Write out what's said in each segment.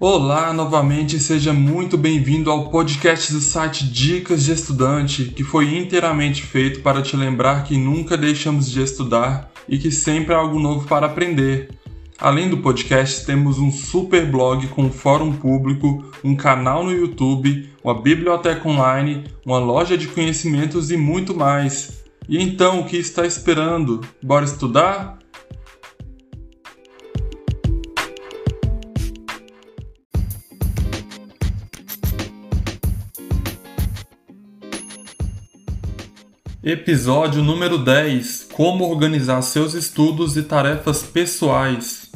Olá, novamente seja muito bem-vindo ao podcast do site Dicas de Estudante, que foi inteiramente feito para te lembrar que nunca deixamos de estudar e que sempre há algo novo para aprender. Além do podcast, temos um super blog com um fórum público, um canal no YouTube, uma biblioteca online, uma loja de conhecimentos e muito mais. E então, o que está esperando? Bora estudar? Episódio número 10: Como organizar seus estudos e tarefas pessoais.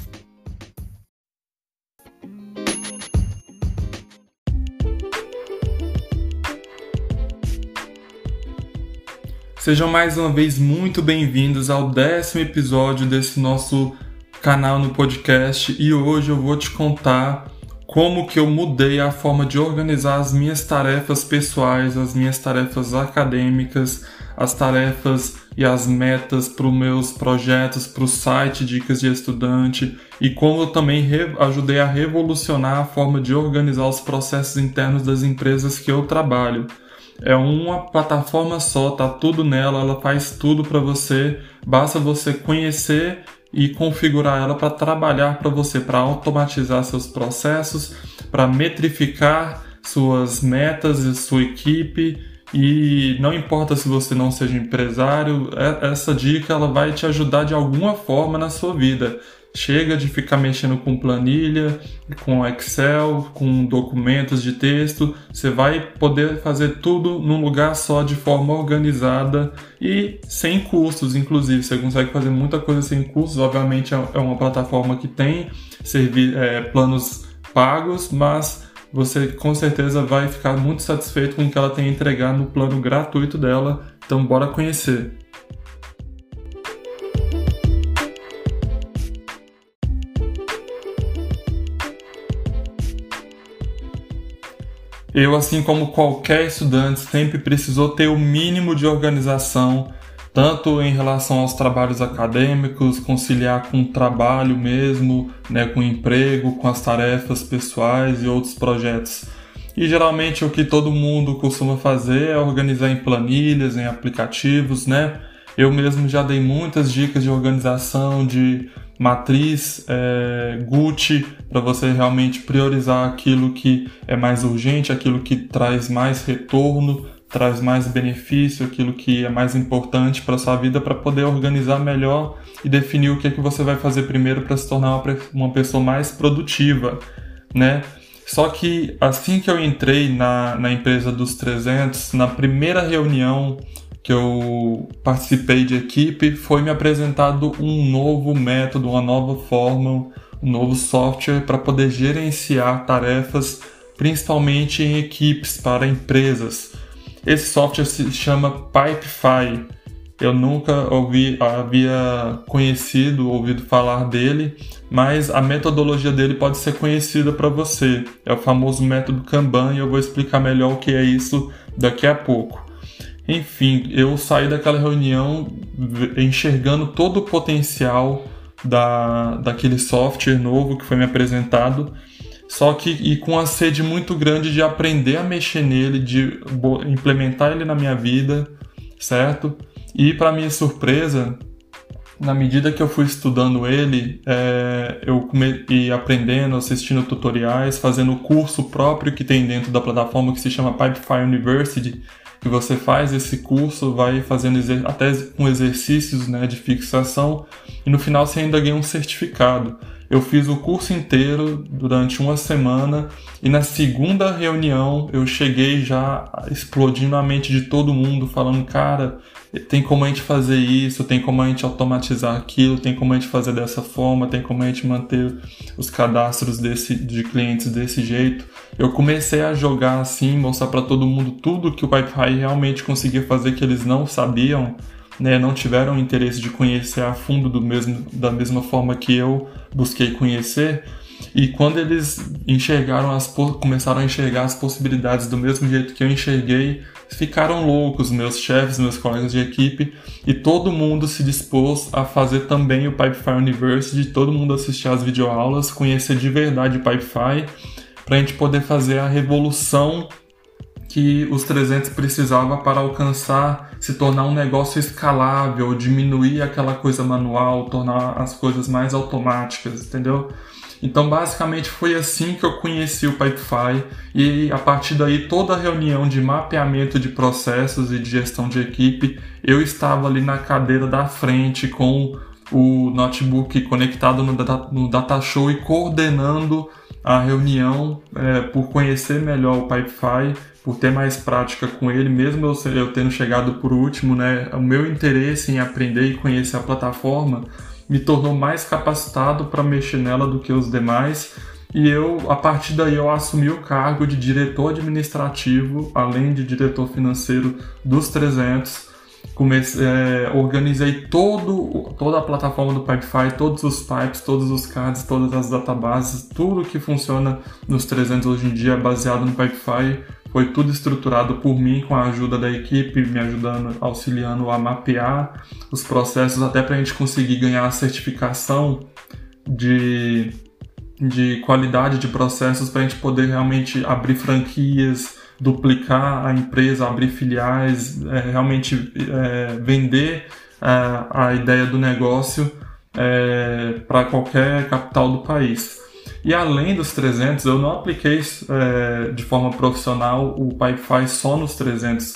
Sejam mais uma vez muito bem-vindos ao décimo episódio desse nosso canal no podcast e hoje eu vou te contar como que eu mudei a forma de organizar as minhas tarefas pessoais, as minhas tarefas acadêmicas, as tarefas e as metas para os meus projetos, para o site Dicas de Estudante e como eu também ajudei a revolucionar a forma de organizar os processos internos das empresas que eu trabalho. É uma plataforma só, tá tudo nela, ela faz tudo para você, basta você conhecer e configurar ela para trabalhar para você, para automatizar seus processos, para metrificar suas metas e sua equipe e não importa se você não seja empresário, é, essa dica ela vai te ajudar de alguma forma na sua vida. Chega de ficar mexendo com planilha, com Excel, com documentos de texto. Você vai poder fazer tudo num lugar só de forma organizada e sem custos, inclusive. Você consegue fazer muita coisa sem custos. Obviamente é, é uma plataforma que tem é, planos pagos, mas você com certeza vai ficar muito satisfeito com o que ela tem a entregar no plano gratuito dela. Então, bora conhecer. Eu, assim como qualquer estudante, sempre precisou ter o mínimo de organização tanto em relação aos trabalhos acadêmicos, conciliar com o trabalho mesmo, né, com o emprego, com as tarefas pessoais e outros projetos. E geralmente o que todo mundo costuma fazer é organizar em planilhas, em aplicativos, né? Eu mesmo já dei muitas dicas de organização, de matriz é, Gucci, para você realmente priorizar aquilo que é mais urgente, aquilo que traz mais retorno traz mais benefício, aquilo que é mais importante para sua vida para poder organizar melhor e definir o que é que você vai fazer primeiro para se tornar uma, uma pessoa mais produtiva, né? Só que assim que eu entrei na, na empresa dos 300, na primeira reunião que eu participei de equipe, foi me apresentado um novo método, uma nova forma, um novo software para poder gerenciar tarefas, principalmente em equipes para empresas. Esse software se chama Pipefy. Eu nunca ouvi, havia conhecido, ouvido falar dele, mas a metodologia dele pode ser conhecida para você. É o famoso método Kanban e eu vou explicar melhor o que é isso daqui a pouco. Enfim, eu saí daquela reunião enxergando todo o potencial da, daquele software novo que foi me apresentado só que e com a sede muito grande de aprender a mexer nele, de implementar ele na minha vida, certo? E para minha surpresa, na medida que eu fui estudando ele, é, eu e aprendendo, assistindo tutoriais, fazendo o curso próprio que tem dentro da plataforma que se chama Pipefy University, que você faz esse curso, vai fazendo até com exercícios né, de fixação e no final você ainda ganha um certificado. Eu fiz o curso inteiro durante uma semana e na segunda reunião eu cheguei já explodindo a mente de todo mundo, falando: cara, tem como a gente fazer isso, tem como a gente automatizar aquilo, tem como a gente fazer dessa forma, tem como a gente manter os cadastros desse, de clientes desse jeito. Eu comecei a jogar assim, mostrar para todo mundo tudo que o Pipefy realmente conseguia fazer que eles não sabiam né, não tiveram interesse de conhecer a fundo do mesmo, da mesma forma que eu busquei conhecer. E quando eles enxergaram as começaram a enxergar as possibilidades do mesmo jeito que eu enxerguei, ficaram loucos, meus chefes, meus colegas de equipe, e todo mundo se dispôs a fazer também o Pipefy University, todo mundo assistir às videoaulas, conhecer de verdade o Pipefy, para a gente poder fazer a revolução que os 300 precisava para alcançar, se tornar um negócio escalável, diminuir aquela coisa manual, tornar as coisas mais automáticas, entendeu? Então, basicamente, foi assim que eu conheci o Pipefy e a partir daí toda a reunião de mapeamento de processos e de gestão de equipe, eu estava ali na cadeira da frente com o notebook conectado no Datashow e coordenando a reunião é, por conhecer melhor o Pipefy, por ter mais prática com ele, mesmo eu, eu tendo chegado por último, né, o meu interesse em aprender e conhecer a plataforma me tornou mais capacitado para mexer nela do que os demais. E eu, a partir daí, eu assumi o cargo de diretor administrativo, além de diretor financeiro dos 300. Comecei, é, organizei todo, toda a plataforma do Pipefy, todos os pipes, todos os cards, todas as databases, tudo que funciona nos 300 hoje em dia é baseado no Pipefy. Foi tudo estruturado por mim com a ajuda da equipe, me ajudando, auxiliando a mapear os processos até para a gente conseguir ganhar a certificação de, de qualidade de processos para a gente poder realmente abrir franquias, duplicar a empresa, abrir filiais, é, realmente é, vender é, a ideia do negócio é, para qualquer capital do país. E além dos 300, eu não apliquei é, de forma profissional o Pipefy só nos 300.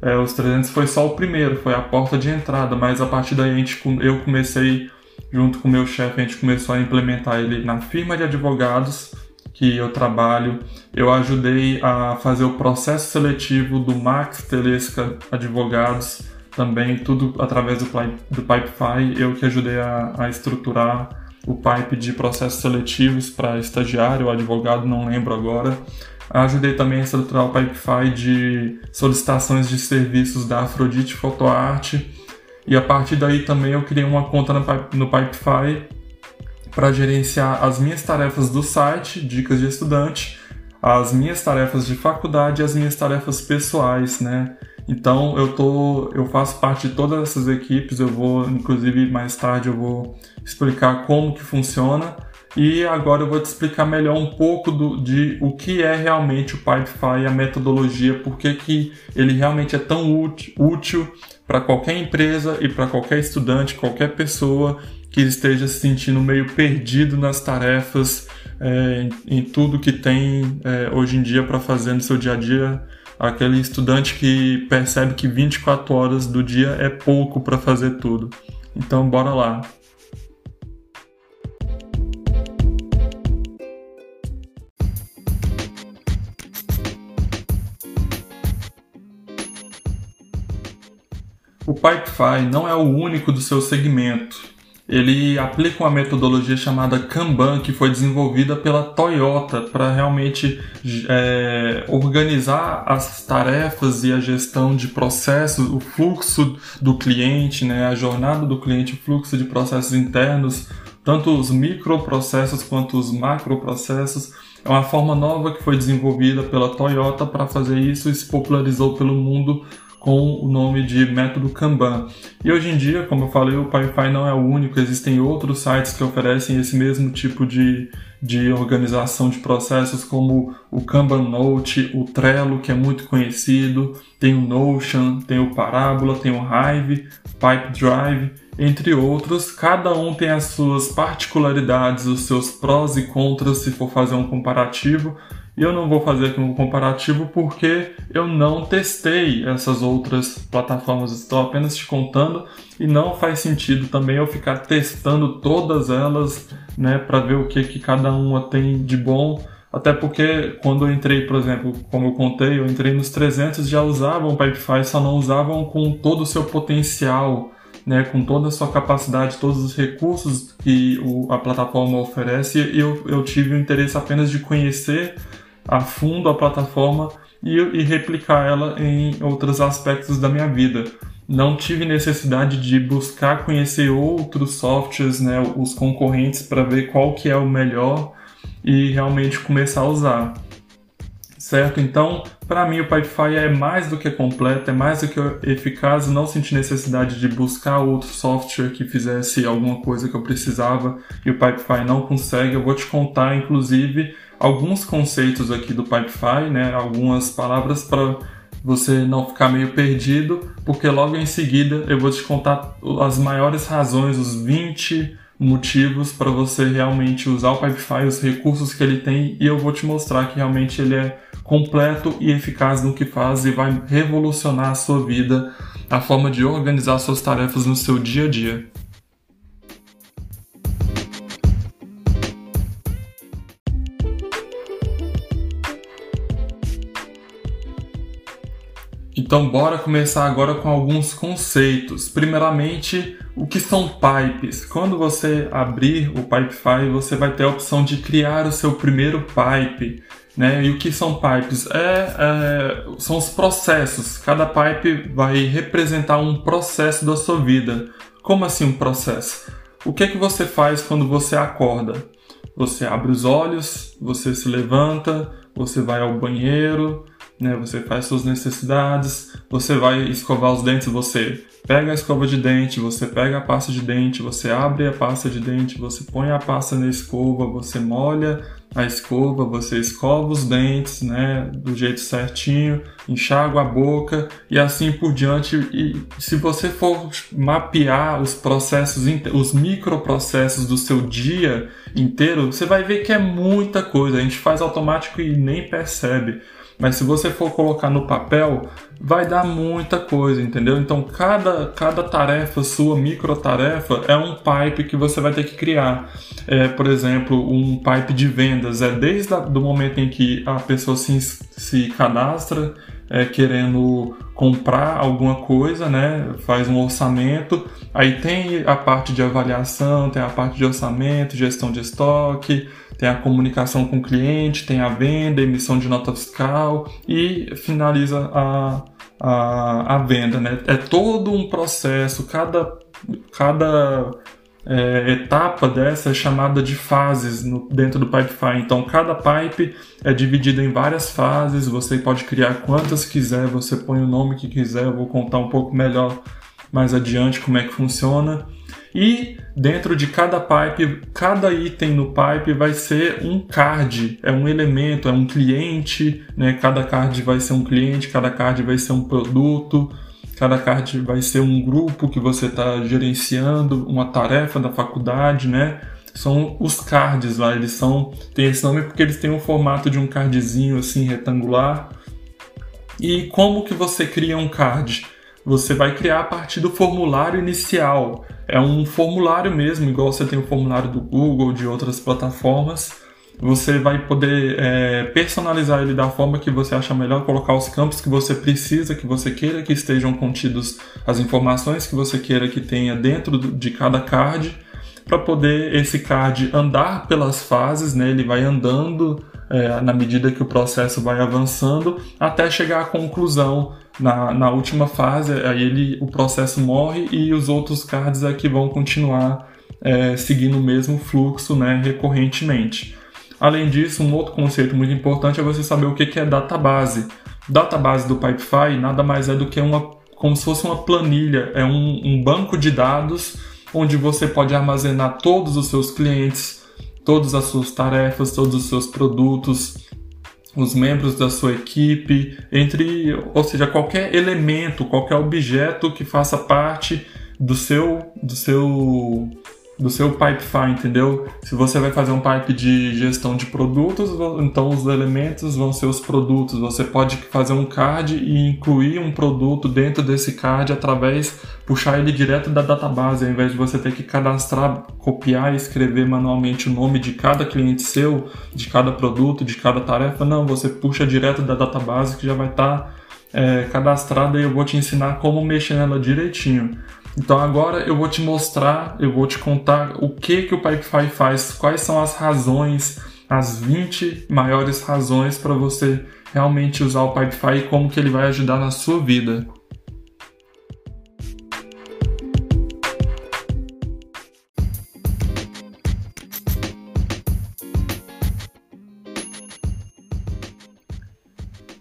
É, os 300 foi só o primeiro, foi a porta de entrada, mas a partir daí a gente, eu comecei, junto com o meu chefe, a gente começou a implementar ele na firma de advogados que eu trabalho. Eu ajudei a fazer o processo seletivo do Max Telesca Advogados, também tudo através do, do Pipefy, eu que ajudei a, a estruturar o pipe de processos seletivos para estagiário ou advogado, não lembro agora. Ajudei também a estruturar o Pipefy de solicitações de serviços da Afrodite Photoarte. E a partir daí também eu criei uma conta no Pipefy para gerenciar as minhas tarefas do site, dicas de estudante, as minhas tarefas de faculdade e as minhas tarefas pessoais, né? Então eu tô, eu faço parte de todas essas equipes. Eu vou, inclusive mais tarde eu vou explicar como que funciona. E agora eu vou te explicar melhor um pouco do, de o que é realmente o Pipefy, a metodologia, porque que ele realmente é tão útil, útil para qualquer empresa e para qualquer estudante, qualquer pessoa que esteja se sentindo meio perdido nas tarefas, é, em, em, tudo que tem é, hoje em dia para fazer no seu dia a dia aquele estudante que percebe que 24 horas do dia é pouco para fazer tudo. Então, bora lá. Pipefy não é o único do seu segmento ele aplica uma metodologia chamada Kanban, que foi desenvolvida pela Toyota para realmente é, organizar as tarefas e a gestão de processos, o fluxo do cliente, né, a jornada do cliente, o fluxo de processos internos, tanto os microprocessos quanto os macroprocessos. É uma forma nova que foi desenvolvida pela Toyota para fazer isso e se popularizou pelo mundo com o nome de método Kanban. E hoje em dia, como eu falei, o PyFi não é o único, existem outros sites que oferecem esse mesmo tipo de, de organização de processos, como o Kanban Note, o Trello, que é muito conhecido, tem o Notion, tem o Parabola, tem o Hive, Pipedrive, entre outros. Cada um tem as suas particularidades, os seus prós e contras se for fazer um comparativo. E eu não vou fazer aqui um comparativo porque eu não testei essas outras plataformas, estou apenas te contando e não faz sentido também eu ficar testando todas elas, né, para ver o que, que cada uma tem de bom. Até porque quando eu entrei, por exemplo, como eu contei, eu entrei nos 300 já usavam Pipefy, só não usavam com todo o seu potencial, né, com toda a sua capacidade, todos os recursos que o, a plataforma oferece. E eu, eu tive o interesse apenas de conhecer a fundo a plataforma e, e replicar ela em outros aspectos da minha vida. Não tive necessidade de buscar conhecer outros softwares, né, os concorrentes, para ver qual que é o melhor. e realmente começar a usar. Certo? Então, para mim o Pipefy é mais do que completo, é mais do que eficaz, não senti necessidade de buscar outro software que fizesse alguma coisa que eu precisava e o Pipefy não consegue. Eu vou te contar, inclusive, alguns conceitos aqui do Pipefy, né? algumas palavras para você não ficar meio perdido, porque logo em seguida eu vou te contar as maiores razões, os 20 motivos para você realmente usar o Pipefy, os recursos que ele tem, e eu vou te mostrar que realmente ele é completo e eficaz no que faz e vai revolucionar a sua vida, a forma de organizar suas tarefas no seu dia a dia. Então, bora começar agora com alguns conceitos. Primeiramente, o que são pipes? Quando você abrir o Pipefy, você vai ter a opção de criar o seu primeiro pipe. Né? E o que são pipes? É, é, são os processos. Cada pipe vai representar um processo da sua vida. Como assim um processo? O que é que você faz quando você acorda? Você abre os olhos, você se levanta, você vai ao banheiro, né? Você faz suas necessidades, você vai escovar os dentes, você pega a escova de dente, você pega a pasta de dente, você abre a pasta de dente, você põe a pasta na escova, você molha a escova, você escova os dentes, né, do jeito certinho, enxágua a boca e assim por diante. E se você for mapear os processos, os microprocessos do seu dia inteiro, você vai ver que é muita coisa. A gente faz automático e nem percebe. Mas se você for colocar no papel, vai dar muita coisa, entendeu? Então cada, cada tarefa sua, micro tarefa, é um pipe que você vai ter que criar. É, por exemplo, um pipe de vendas é desde o momento em que a pessoa se, se cadastra é, querendo comprar alguma coisa, né? Faz um orçamento. Aí tem a parte de avaliação, tem a parte de orçamento, gestão de estoque, tem a comunicação com o cliente, tem a venda, emissão de nota fiscal e finaliza a, a, a venda, né? É todo um processo, cada, cada é, etapa dessa é chamada de fases no, dentro do Pipefy. Então, cada pipe é dividido em várias fases, você pode criar quantas quiser, você põe o nome que quiser, eu vou contar um pouco melhor mais adiante como é que funciona. E dentro de cada pipe, cada item no pipe vai ser um card, é um elemento, é um cliente, né? Cada card vai ser um cliente, cada card vai ser um produto. Cada card vai ser um grupo que você está gerenciando, uma tarefa da faculdade, né? São os cards lá, eles são. Tem esse nome porque eles têm o formato de um cardzinho assim retangular. E como que você cria um card? Você vai criar a partir do formulário inicial. É um formulário mesmo, igual você tem o formulário do Google, de outras plataformas você vai poder é, personalizar ele da forma que você acha melhor, colocar os campos que você precisa, que você queira que estejam contidos as informações que você queira que tenha dentro de cada card, para poder esse card andar pelas fases, né? ele vai andando é, na medida que o processo vai avançando até chegar à conclusão na, na última fase, aí ele, o processo morre e os outros cards aqui vão continuar é, seguindo o mesmo fluxo né, recorrentemente. Além disso, um outro conceito muito importante é você saber o que é database. Database do Pipefy nada mais é do que uma, como se fosse uma planilha, é um, um banco de dados onde você pode armazenar todos os seus clientes, todas as suas tarefas, todos os seus produtos, os membros da sua equipe, entre, ou seja, qualquer elemento, qualquer objeto que faça parte do seu, do seu do seu Pipefy, entendeu? Se você vai fazer um pipe de gestão de produtos, então os elementos vão ser os produtos. Você pode fazer um card e incluir um produto dentro desse card através puxar ele direto da database, ao invés de você ter que cadastrar, copiar e escrever manualmente o nome de cada cliente seu, de cada produto, de cada tarefa. Não, você puxa direto da database que já vai estar tá, é, cadastrada e eu vou te ensinar como mexer nela direitinho. Então agora eu vou te mostrar, eu vou te contar o que que o Pipefy faz, quais são as razões, as 20 maiores razões para você realmente usar o Pipefy e como que ele vai ajudar na sua vida.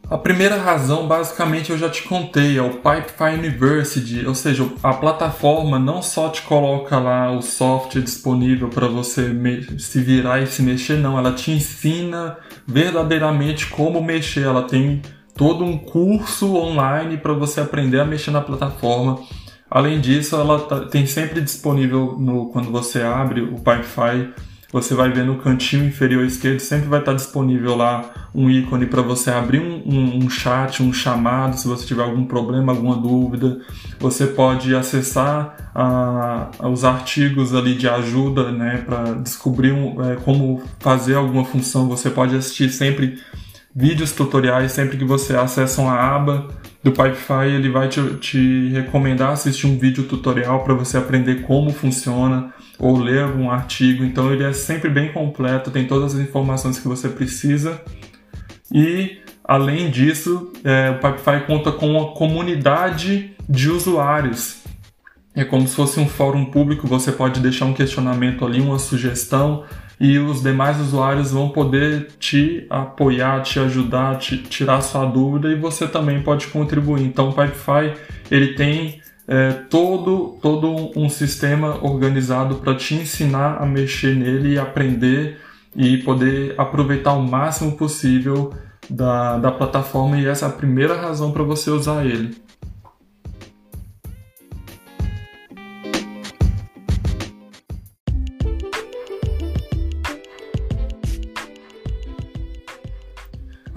A primeira razão, basicamente, eu já te contei, é o Pipefy University, ou seja, a plataforma não só te coloca lá o software disponível para você se virar e se mexer, não, ela te ensina verdadeiramente como mexer. Ela tem todo um curso online para você aprender a mexer na plataforma. Além disso, ela tá, tem sempre disponível no, quando você abre o Pipefy você vai ver no cantinho inferior esquerdo, sempre vai estar disponível lá um ícone para você abrir um, um, um, chat, um chamado, se você tiver algum problema, alguma dúvida. Você pode acessar a, os artigos ali de ajuda, né, para descobrir um, é, como fazer alguma função. Você pode assistir sempre vídeos tutoriais, sempre que você acessa uma aba do Pipefy, ele vai te, te recomendar assistir um vídeo tutorial para você aprender como funciona ou ler algum artigo. Então ele é sempre bem completo, tem todas as informações que você precisa. E além disso, é, o Pipefy conta com uma comunidade de usuários. É como se fosse um fórum público, você pode deixar um questionamento ali, uma sugestão, e os demais usuários vão poder te apoiar, te ajudar, te tirar sua dúvida e você também pode contribuir. Então o Pipefy ele tem é, todo, todo um sistema organizado para te ensinar a mexer nele e aprender e poder aproveitar o máximo possível da, da plataforma e essa é a primeira razão para você usar ele.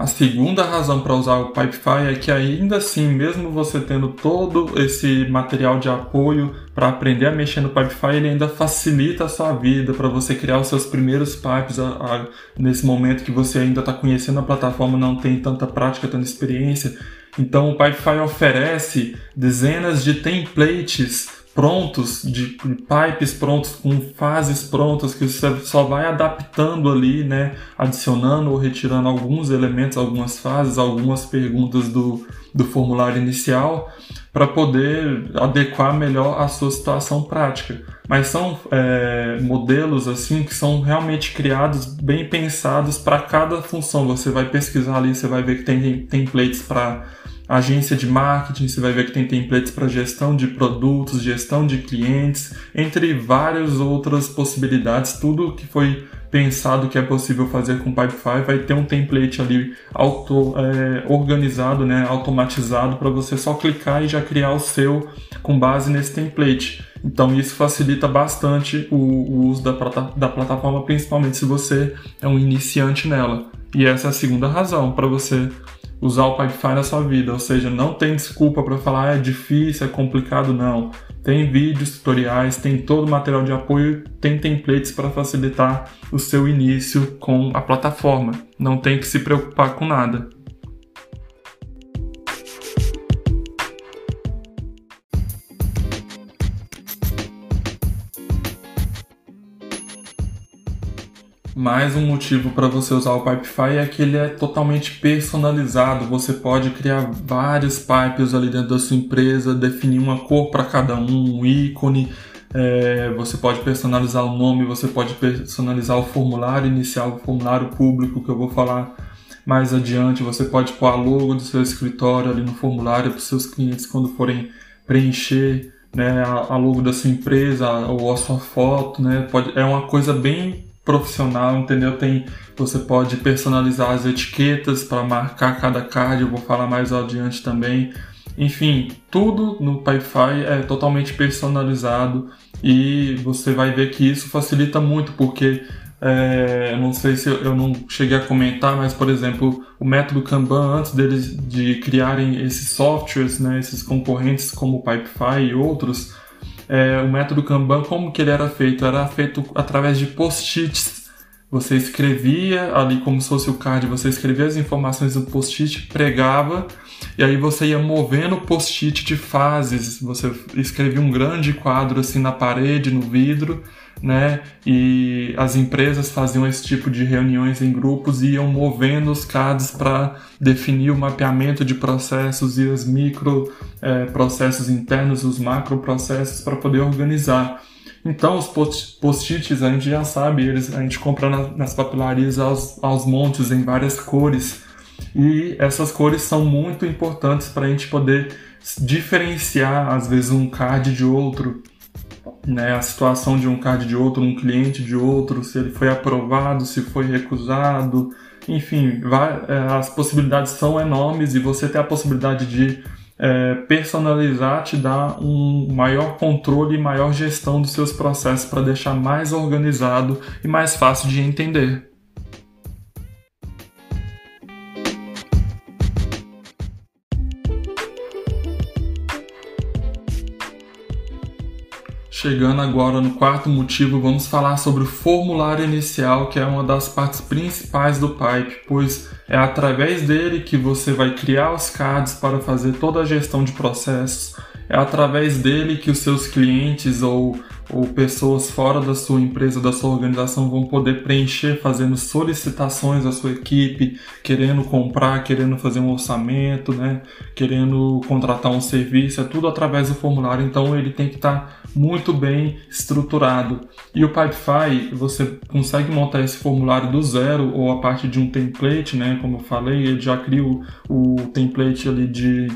A segunda razão para usar o Pipefy é que ainda assim, mesmo você tendo todo esse material de apoio para aprender a mexer no Pipefy, ele ainda facilita a sua vida para você criar os seus primeiros pipes a, a, nesse momento que você ainda está conhecendo a plataforma, não tem tanta prática, tanta experiência. Então o Pipefy oferece dezenas de templates prontos, de, pipes prontos, com fases prontas, que você só vai adaptando ali, né, adicionando ou retirando alguns elementos, algumas fases, algumas perguntas do, do formulário inicial, para poder adequar melhor a sua situação prática. Mas são é, modelos assim que são realmente criados, bem pensados para cada função. Você vai pesquisar ali, você vai ver que tem templates para agência de marketing, você vai ver que tem templates para gestão de produtos, gestão de clientes, entre várias outras possibilidades. Tudo que foi pensado que é possível fazer com Pipefy vai ter um template ali auto, é, organizado, né, automatizado para você só clicar e já criar o seu com base nesse template. Então isso facilita bastante o, o uso da, da plataforma, principalmente se você é um iniciante nela. E essa é a segunda razão para você usar o Pipefy na sua vida, ou seja, não tem desculpa para falar ah, é difícil, é complicado, não. Tem vídeos, tutoriais, tem todo o material de apoio, tem templates para facilitar o seu início com a plataforma. Não tem que se preocupar com nada. Mais um motivo para você usar o Pipefy é que ele é totalmente personalizado. Você pode criar vários pipes ali dentro da sua empresa, definir uma cor para cada um, um ícone. É, você pode personalizar o nome, você pode personalizar o formulário inicial, o formulário público que eu vou falar mais adiante. Você pode pôr a logo do seu escritório ali no formulário para os seus clientes quando forem preencher né, a, logo da sua empresa ou a sua foto. Né, pode, é uma coisa bem profissional, entendeu? Tem, você pode personalizar as etiquetas para marcar cada card, eu vou falar mais adiante também. Enfim, tudo no Pipefy é totalmente personalizado e você vai ver que isso facilita muito porque é, não sei se eu, eu, não cheguei a comentar, mas por exemplo, o método Kanban antes deles de criarem esses softwares, né, esses concorrentes como o Pipefy e outros, é, o método Kanban, como que ele era feito? Era feito através de post-its. Você escrevia ali como se fosse o card, você escrevia as informações no post-it, pregava, e aí você ia movendo o post-it de fases. Você escrevia um grande quadro assim na parede, no vidro, né? E as empresas faziam esse tipo de reuniões em grupos e iam movendo os cards para definir o mapeamento de processos e os micro é, processos internos, os macro processos para poder organizar. Então os post-its a gente já sabe, eles, a gente compra nas papelarias aos, aos montes em várias cores E essas cores são muito importantes para a gente poder diferenciar, às vezes, um card de outro, né, a situação de um card de outro, um cliente de outro, se ele foi aprovado, se foi recusado, enfim, vai, é, as possibilidades são enormes e você ter a possibilidade de é, personalizar te dá um maior controle e maior gestão dos seus processos para deixar mais organizado e mais fácil de entender. Chegando agora no quarto motivo, vamos falar sobre o formulário inicial, que é uma das partes principais do Pipe, pois é através dele que você vai criar os cards para fazer toda a gestão de processos. É através dele que os seus clientes ou ou pessoas fora da sua empresa, da sua organização vão poder preencher fazendo solicitações à sua equipe, querendo comprar, querendo fazer um orçamento, né? querendo contratar um serviço, é tudo através do formulário, então ele tem que estar muito bem estruturado. E o Pipefy, você consegue montar esse formulário do zero ou a partir de um template, né? como eu falei, ele já cria o, o template ali de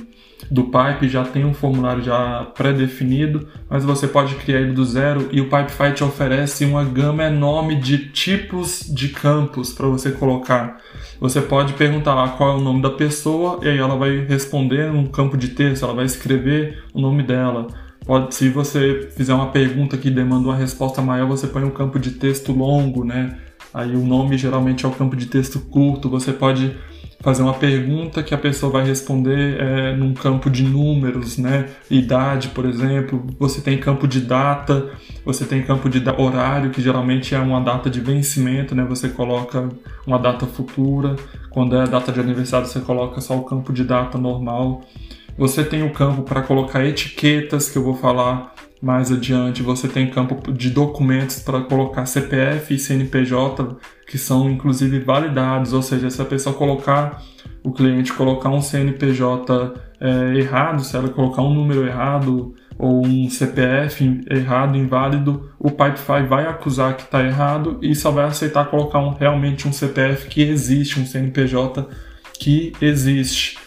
do Pipe já tem um formulário já pré-definido, mas você pode criar ele do zero e o Pipefy te oferece uma gama enorme de tipos de campos para você colocar. Você pode perguntar lá qual é o nome da pessoa e aí ela vai responder num campo de texto, ela vai escrever o nome dela. Pode, se você fizer uma pergunta que demanda uma resposta maior, você põe um campo de texto longo, né? Aí o nome geralmente é o campo de texto curto. Você pode fazer uma pergunta que a pessoa vai responder é, num campo de números, né? Idade, por exemplo. Você tem campo de data, você tem campo de horário, que geralmente é uma data de vencimento, né? Você coloca uma data futura. Quando é data de aniversário, você coloca só o campo de data normal. Você tem o campo para colocar etiquetas, que eu vou falar mais adiante. Você tem campo de documentos para colocar CPF e CNPJ que são inclusive validados, ou seja, se a pessoa colocar, o cliente colocar um CNPJ é, errado, se ela colocar um número errado ou um CPF errado, inválido, o Pipefy vai acusar que está errado e só vai aceitar colocar um, realmente um CPF que existe, um CNPJ que existe.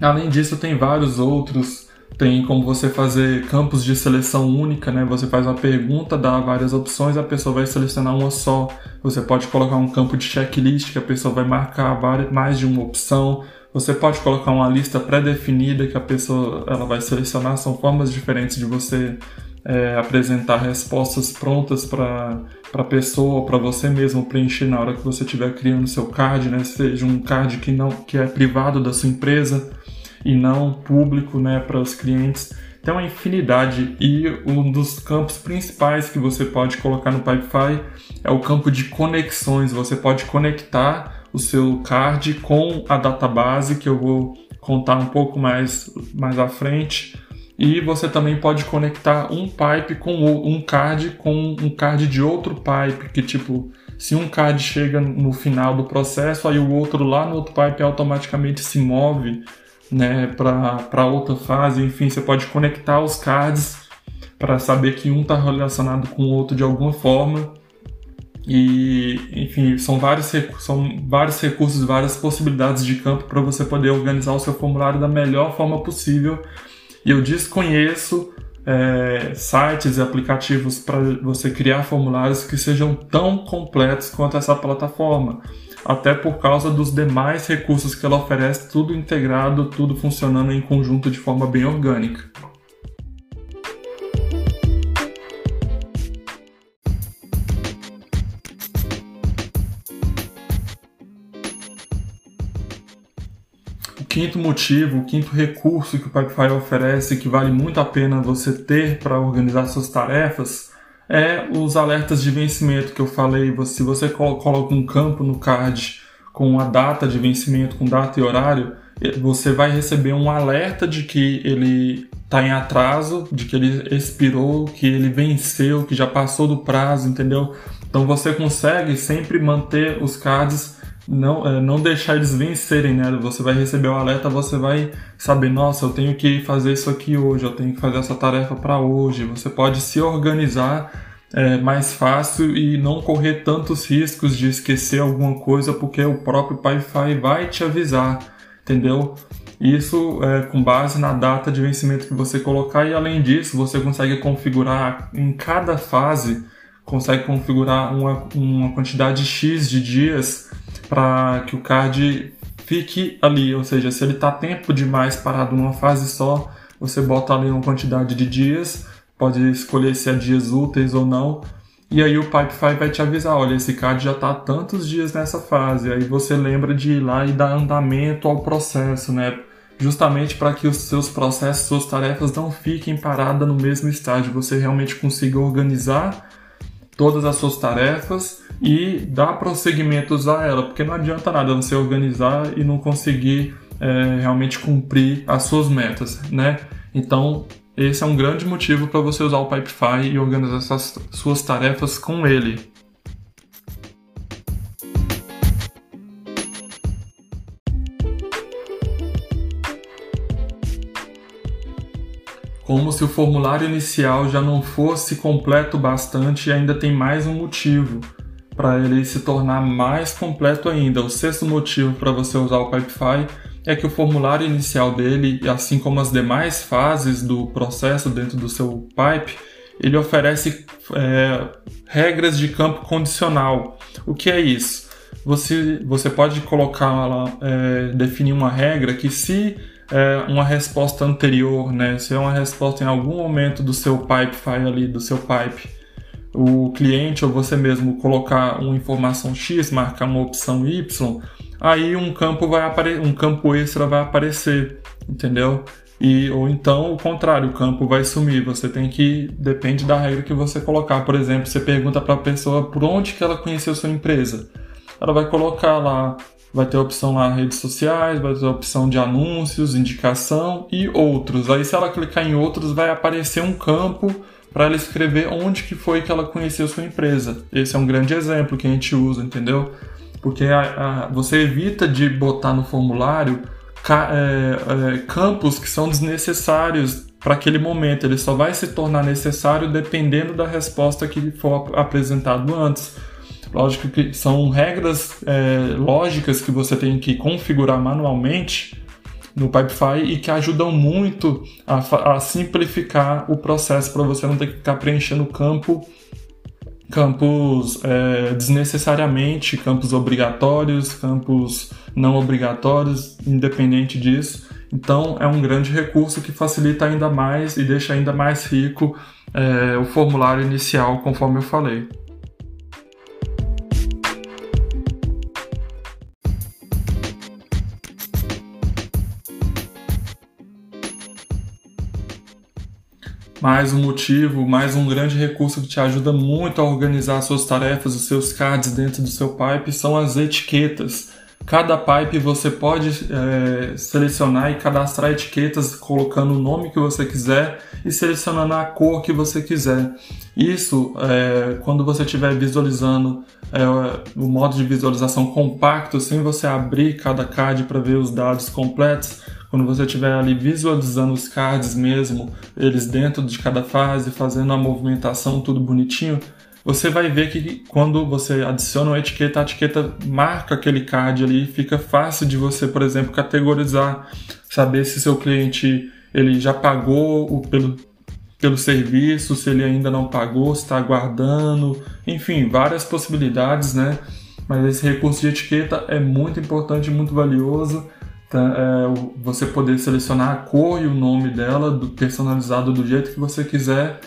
Além disso, tem vários outros tem como você fazer campos de seleção única, né? Você faz uma pergunta, dá várias opções, a pessoa vai selecionar uma só. Você pode colocar um campo de checklist que a pessoa vai marcar várias, mais de uma opção. Você pode colocar uma lista pré-definida que a pessoa ela vai selecionar. São formas diferentes de você é, apresentar respostas prontas para a pessoa, para você mesmo preencher na hora que você estiver criando seu card, né? Seja um card que não que é privado da sua empresa e não público né, para os clientes. Tem uma infinidade e um dos campos principais que você pode colocar no Pipefy é o campo de conexões. Você pode conectar o seu card com a database, que eu vou contar um pouco mais, mais à frente. E você também pode conectar um pipe com um card com um card de outro pipe, que tipo, se um card chega no final do processo, aí o outro lá no outro pipe automaticamente se move né, para outra fase. Enfim, você pode conectar os cards para saber que um está relacionado com o outro de alguma forma. E, enfim, são vários, são vários recursos, várias possibilidades de campo para você poder organizar o seu formulário da melhor forma possível. E eu desconheço é, sites e aplicativos para você criar formulários que sejam tão completos quanto essa plataforma até por causa dos demais recursos que ela oferece, tudo integrado, tudo funcionando em conjunto de forma bem orgânica. O quinto motivo, o quinto recurso que o Pipefy oferece, que vale muito a pena você ter para organizar suas tarefas, é os alertas de vencimento que eu falei. Se você coloca um campo no card com a data de vencimento, com data e horário, você vai receber um alerta de que ele está em atraso, de que ele expirou, que ele venceu, que já passou do prazo, entendeu? Então você consegue sempre manter os cards não, é, não deixar eles vencerem, né? Você vai receber o alerta, você vai saber, nossa, eu tenho que fazer isso aqui hoje, eu tenho que fazer essa tarefa para hoje. Você pode se organizar é, mais fácil e não correr tantos riscos de esquecer alguma coisa, porque o próprio Pipefy vai te avisar, entendeu? Isso é com base na data de vencimento que você colocar e além disso você consegue configurar em cada fase, consegue configurar uma, uma quantidade X de dias para que o card fique ali, ou seja, se ele está tempo demais parado numa fase só, você bota ali uma quantidade de dias, pode escolher se é dias úteis ou não, e aí o Pipefy vai te avisar, olha, esse card já está tantos dias nessa fase, aí você lembra de ir lá e dar andamento ao processo, né? Justamente para que os seus processos, suas tarefas não fiquem paradas no mesmo estágio, você realmente consiga organizar todas as suas tarefas e dar prosseguimentos a ela, porque não adianta nada você organizar e não conseguir é, realmente cumprir as suas metas, né? Então, esse é um grande motivo para você usar o Pipefy e organizar essas suas tarefas com ele. Como se o formulário inicial já não fosse completo bastante e ainda tem mais um motivo para ele se tornar mais completo ainda. O sexto motivo para você usar o Pipefy é que o formulário inicial dele, assim como as demais fases do processo dentro do seu pipe, ele oferece é, regras de campo condicional. O que é isso? Você, você pode colocar é, definir uma regra que se é, uma resposta anterior, né? Se é uma resposta em algum momento do seu pipe file ali, do seu pipe, o cliente ou você mesmo colocar uma informação X, marcar uma opção Y, aí um campo vai aparecer, um campo extra vai aparecer, entendeu? E, ou então o contrário, o campo vai sumir. Você tem que depende da regra que você colocar. Por exemplo, você pergunta para a pessoa por onde que ela conheceu sua empresa. Ela vai colocar lá vai ter a opção lá redes sociais, vai ter a opção de anúncios, indicação e outros. Aí se ela clicar em outros, vai aparecer um campo para ela escrever onde que foi que ela conheceu sua empresa. Esse é um grande exemplo que a gente usa, entendeu? Porque a, a, você evita de botar no formulário ca, é, é, campos que são desnecessários para aquele momento. Ele só vai se tornar necessário dependendo da resposta que for apresentado antes. Lógico que são regras é, lógicas que você tem que configurar manualmente no Pipefy e que ajudam muito a, a simplificar o processo para você não ter que ficar preenchendo campo campos é, desnecessariamente, campos obrigatórios, campos não obrigatórios, independente disso. Então é um grande recurso que facilita ainda mais e deixa ainda mais rico é, o formulário inicial, conforme eu falei. Mais um motivo, mais um grande recurso que te ajuda muito a organizar suas tarefas, os seus cards dentro do seu pipe são as etiquetas. Cada pipe você pode é, selecionar e cadastrar etiquetas colocando o nome que você quiser e selecionando a cor que você quiser. Isso, é, quando você estiver visualizando é, o modo de visualização compacto, sem você abrir cada card para ver os dados completos, quando você estiver ali visualizando os cards mesmo, eles dentro de cada fase, fazendo a movimentação tudo bonitinho, você vai ver que quando você adiciona uma etiqueta, a etiqueta marca aquele card ali, fica fácil de você, por exemplo, categorizar, saber se seu cliente ele já pagou o, pelo, pelo serviço, se ele ainda não pagou, se está aguardando, enfim, várias possibilidades, né? Mas esse recurso de etiqueta é muito importante, muito valioso é, você poder selecionar a cor e o nome dela, personalizado do jeito que você quiser.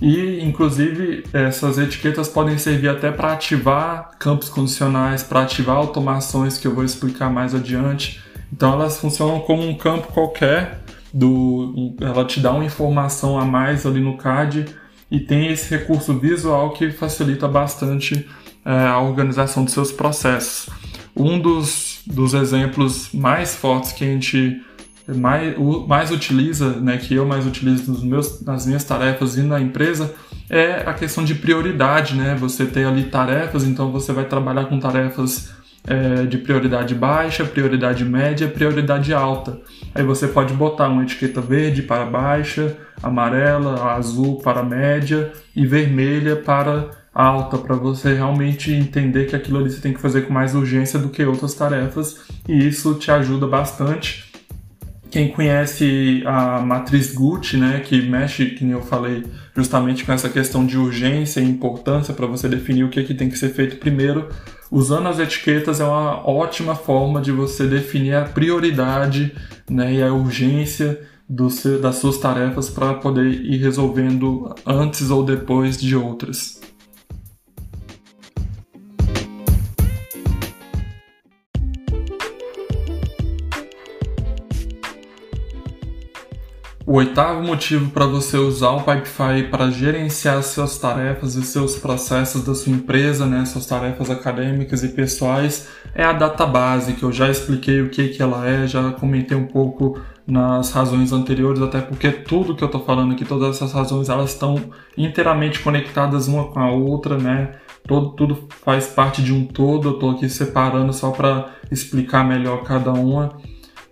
E, inclusive, essas etiquetas podem servir até para ativar campos condicionais, para ativar automações que eu vou explicar mais adiante. Então, elas funcionam como um campo qualquer, do, ela te dá uma informação a mais ali no CAD e tem esse recurso visual que facilita bastante é, a organização dos seus processos. Um dos dos exemplos mais fortes que a gente mais, mais utiliza, né, que eu mais utilizo nos meus, nas minhas tarefas e na empresa, é a questão de prioridade, né? Você tem ali tarefas, então você vai trabalhar com tarefas é, de prioridade baixa, prioridade média, prioridade alta. Aí você pode botar uma etiqueta verde para baixa, amarela, azul para média e vermelha para alta, para você realmente entender que aquilo ali você tem que fazer com mais urgência do que outras tarefas e isso te ajuda bastante. Quem conhece a matriz Gucci, né, que mexe, que eu falei, justamente com essa questão de urgência e importância para você definir o que, é que tem que ser feito primeiro, usando as etiquetas é uma ótima forma de você definir a prioridade né, e a urgência do seu, das suas tarefas para poder ir resolvendo antes ou depois de outras. O oitavo motivo para você usar o Pipefy para gerenciar suas tarefas e seus processos da sua empresa, né, suas tarefas acadêmicas e pessoais, é a database, que eu já expliquei o que, que ela é, já comentei um pouco nas razões anteriores, até porque tudo que eu estou falando aqui, todas essas razões, elas estão inteiramente conectadas uma com a outra, né? Todo, tudo faz parte de um todo, eu estou aqui separando só para explicar melhor cada uma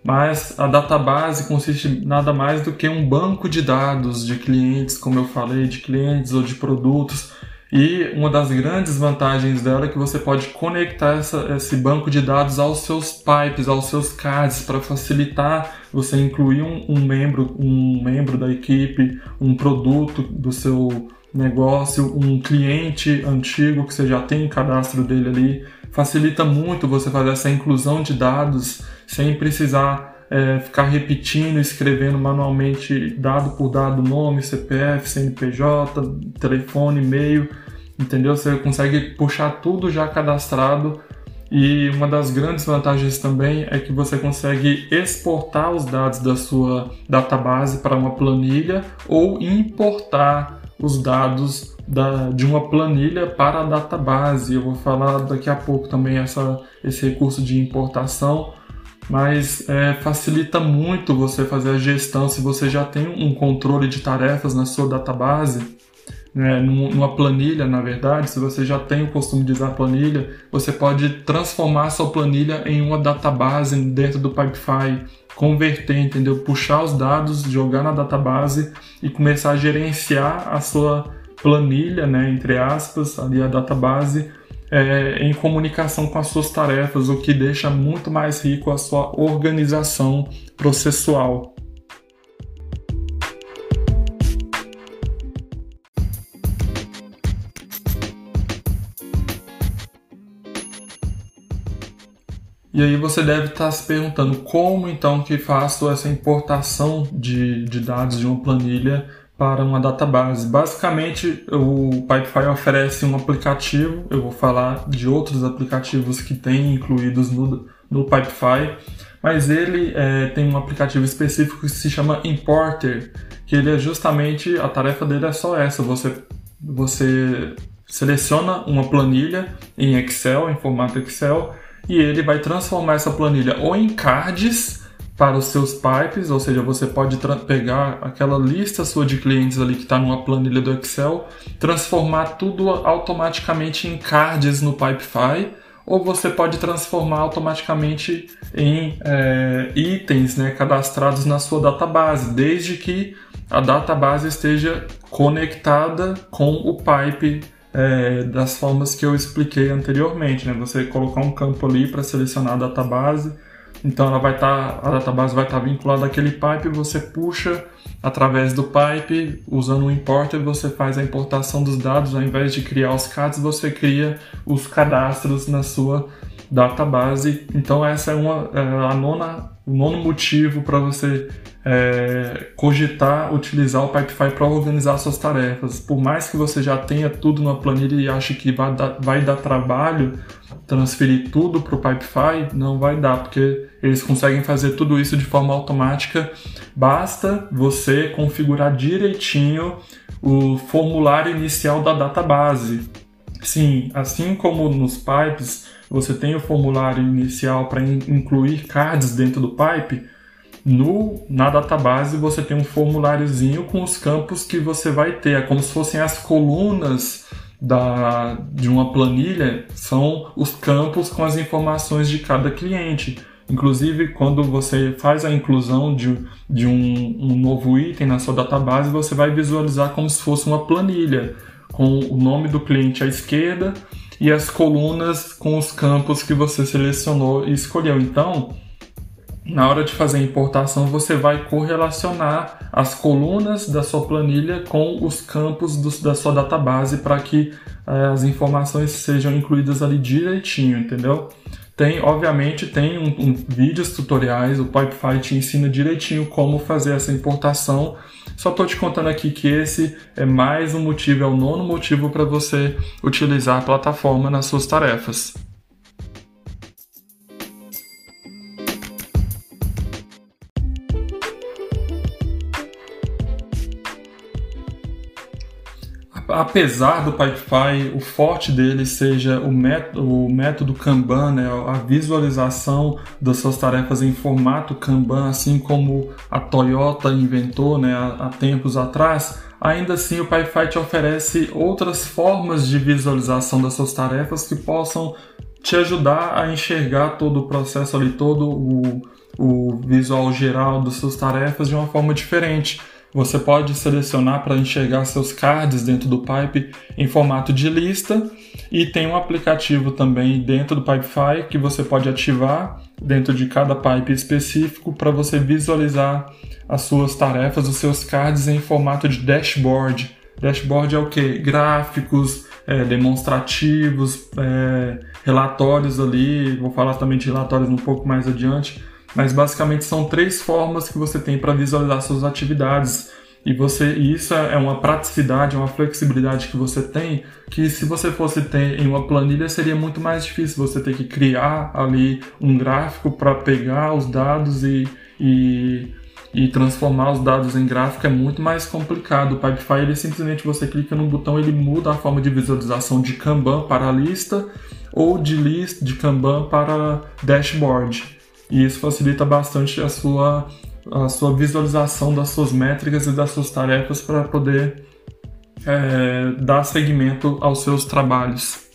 mas a database consiste nada mais do que um banco de dados de clientes, como eu falei, de clientes ou de produtos. E uma das grandes vantagens dela é que você pode conectar essa, esse banco de dados aos seus pipes, aos seus cards, para facilitar você incluir um, um, membro, um membro da equipe, um produto do seu negócio, um cliente antigo que você já tem o cadastro dele ali. Facilita muito você fazer essa inclusão de dados sem precisar é, ficar repetindo, escrevendo manualmente dado por dado, nome, CPF, CNPJ, telefone, e-mail, entendeu? Você consegue puxar tudo já cadastrado e uma das grandes vantagens também é que você consegue exportar os dados da sua database para uma planilha ou importar os dados da, de uma planilha para a database. Eu vou falar daqui a pouco também essa, esse recurso de importação mas é, facilita muito você fazer a gestão se você já tem um controle de tarefas na sua database, né, numa planilha, na verdade, se você já tem o costume de usar planilha, você pode transformar sua planilha em uma database dentro do Pipefy, converter, entendeu? Puxar os dados, jogar na database e começar a gerenciar a sua planilha, né, entre aspas, ali a database é, em comunicação com as suas tarefas, o que deixa muito mais rico a sua organização processual. E aí você deve estar se perguntando como então que faço essa importação de, de dados de uma planilha para uma database. Basicamente, o Pipefy oferece um aplicativo, eu vou falar de outros aplicativos que tem incluídos no, no Pipefy, mas ele é, tem um aplicativo específico que se chama Importer, que ele é justamente, a tarefa dele é só essa, você, você seleciona uma planilha em Excel, em formato Excel, e ele vai transformar essa planilha ou em cards, para os seus pipes, ou seja, você pode pegar aquela lista sua de clientes ali que está numa planilha do Excel, transformar tudo automaticamente em cards no Pipefy, ou você pode transformar automaticamente em é, itens né, cadastrados na sua database, desde que a database esteja conectada com o pipe é, das formas que eu expliquei anteriormente. Né? Você colocar um campo ali para selecionar a database então ela vai estar, tá, a database vai estar tá vinculada àquele pipe, você puxa através do pipe, usando o importer, você faz a importação dos dados, ao invés de criar os CADs, você cria os cadastros na sua database. Então essa é uma é a nona, o nono motivo para você é, cogitar utilizar o Pipefy para organizar suas tarefas. Por mais que você já tenha tudo na planilha e ache que vai dar, vai dar trabalho transferir tudo para o Pipefy, não vai dar, porque eles conseguem fazer tudo isso de forma automática. Basta você configurar direitinho o formulário inicial da database. Sim, assim como nos pipes você tem o formulário inicial para incluir cards dentro do pipe, no, na database você tem um formuláriozinho com os campos que você vai ter, é como se fossem as colunas da, de uma planilha são os campos com as informações de cada cliente. Inclusive, quando você faz a inclusão de, de um, um novo item na sua database, você vai visualizar como se fosse uma planilha, com o nome do cliente à esquerda e as colunas com os campos que você selecionou e escolheu. Então, na hora de fazer a importação, você vai correlacionar as colunas da sua planilha com os campos do, da sua database para que eh, as informações sejam incluídas ali direitinho, entendeu? Tem, obviamente, tem um, um, vídeos tutoriais, o Pipefy te ensina direitinho como fazer essa importação. Só estou te contando aqui que esse é mais um motivo, é o nono motivo para você utilizar a plataforma nas suas tarefas. Apesar do Pipefy, o forte dele seja o método, o método Kanban, né, a visualização das suas tarefas em formato Kanban, assim como a Toyota inventou né, há, há tempos atrás, ainda assim o Pipefy te oferece outras formas de visualização das suas tarefas que possam te ajudar a enxergar todo o processo ali, todo o, o visual geral das suas tarefas de uma forma diferente. Você pode selecionar para enxergar seus cards dentro do Pipe em formato de lista e tem um aplicativo também dentro do Pipefy que você pode ativar dentro de cada pipe específico para você visualizar as suas tarefas, os seus cards em formato de dashboard. Dashboard é o que? Gráficos, é, demonstrativos, é, relatórios ali. Vou falar também de relatórios um pouco mais adiante mas basicamente são três formas que você tem para visualizar suas atividades. E você e isso é uma praticidade, uma flexibilidade que você tem, que se você fosse ter em uma planilha seria muito mais difícil você ter que criar ali um gráfico para pegar os dados e, e, e, transformar os dados em gráfico é muito mais complicado. O Pipefy ele simplesmente você clica no botão, ele muda a forma de visualização de Kanban para lista ou de lista de Kanban para dashboard e isso facilita bastante a sua, a sua visualização das suas métricas e das suas tarefas para poder é, dar seguimento aos seus trabalhos.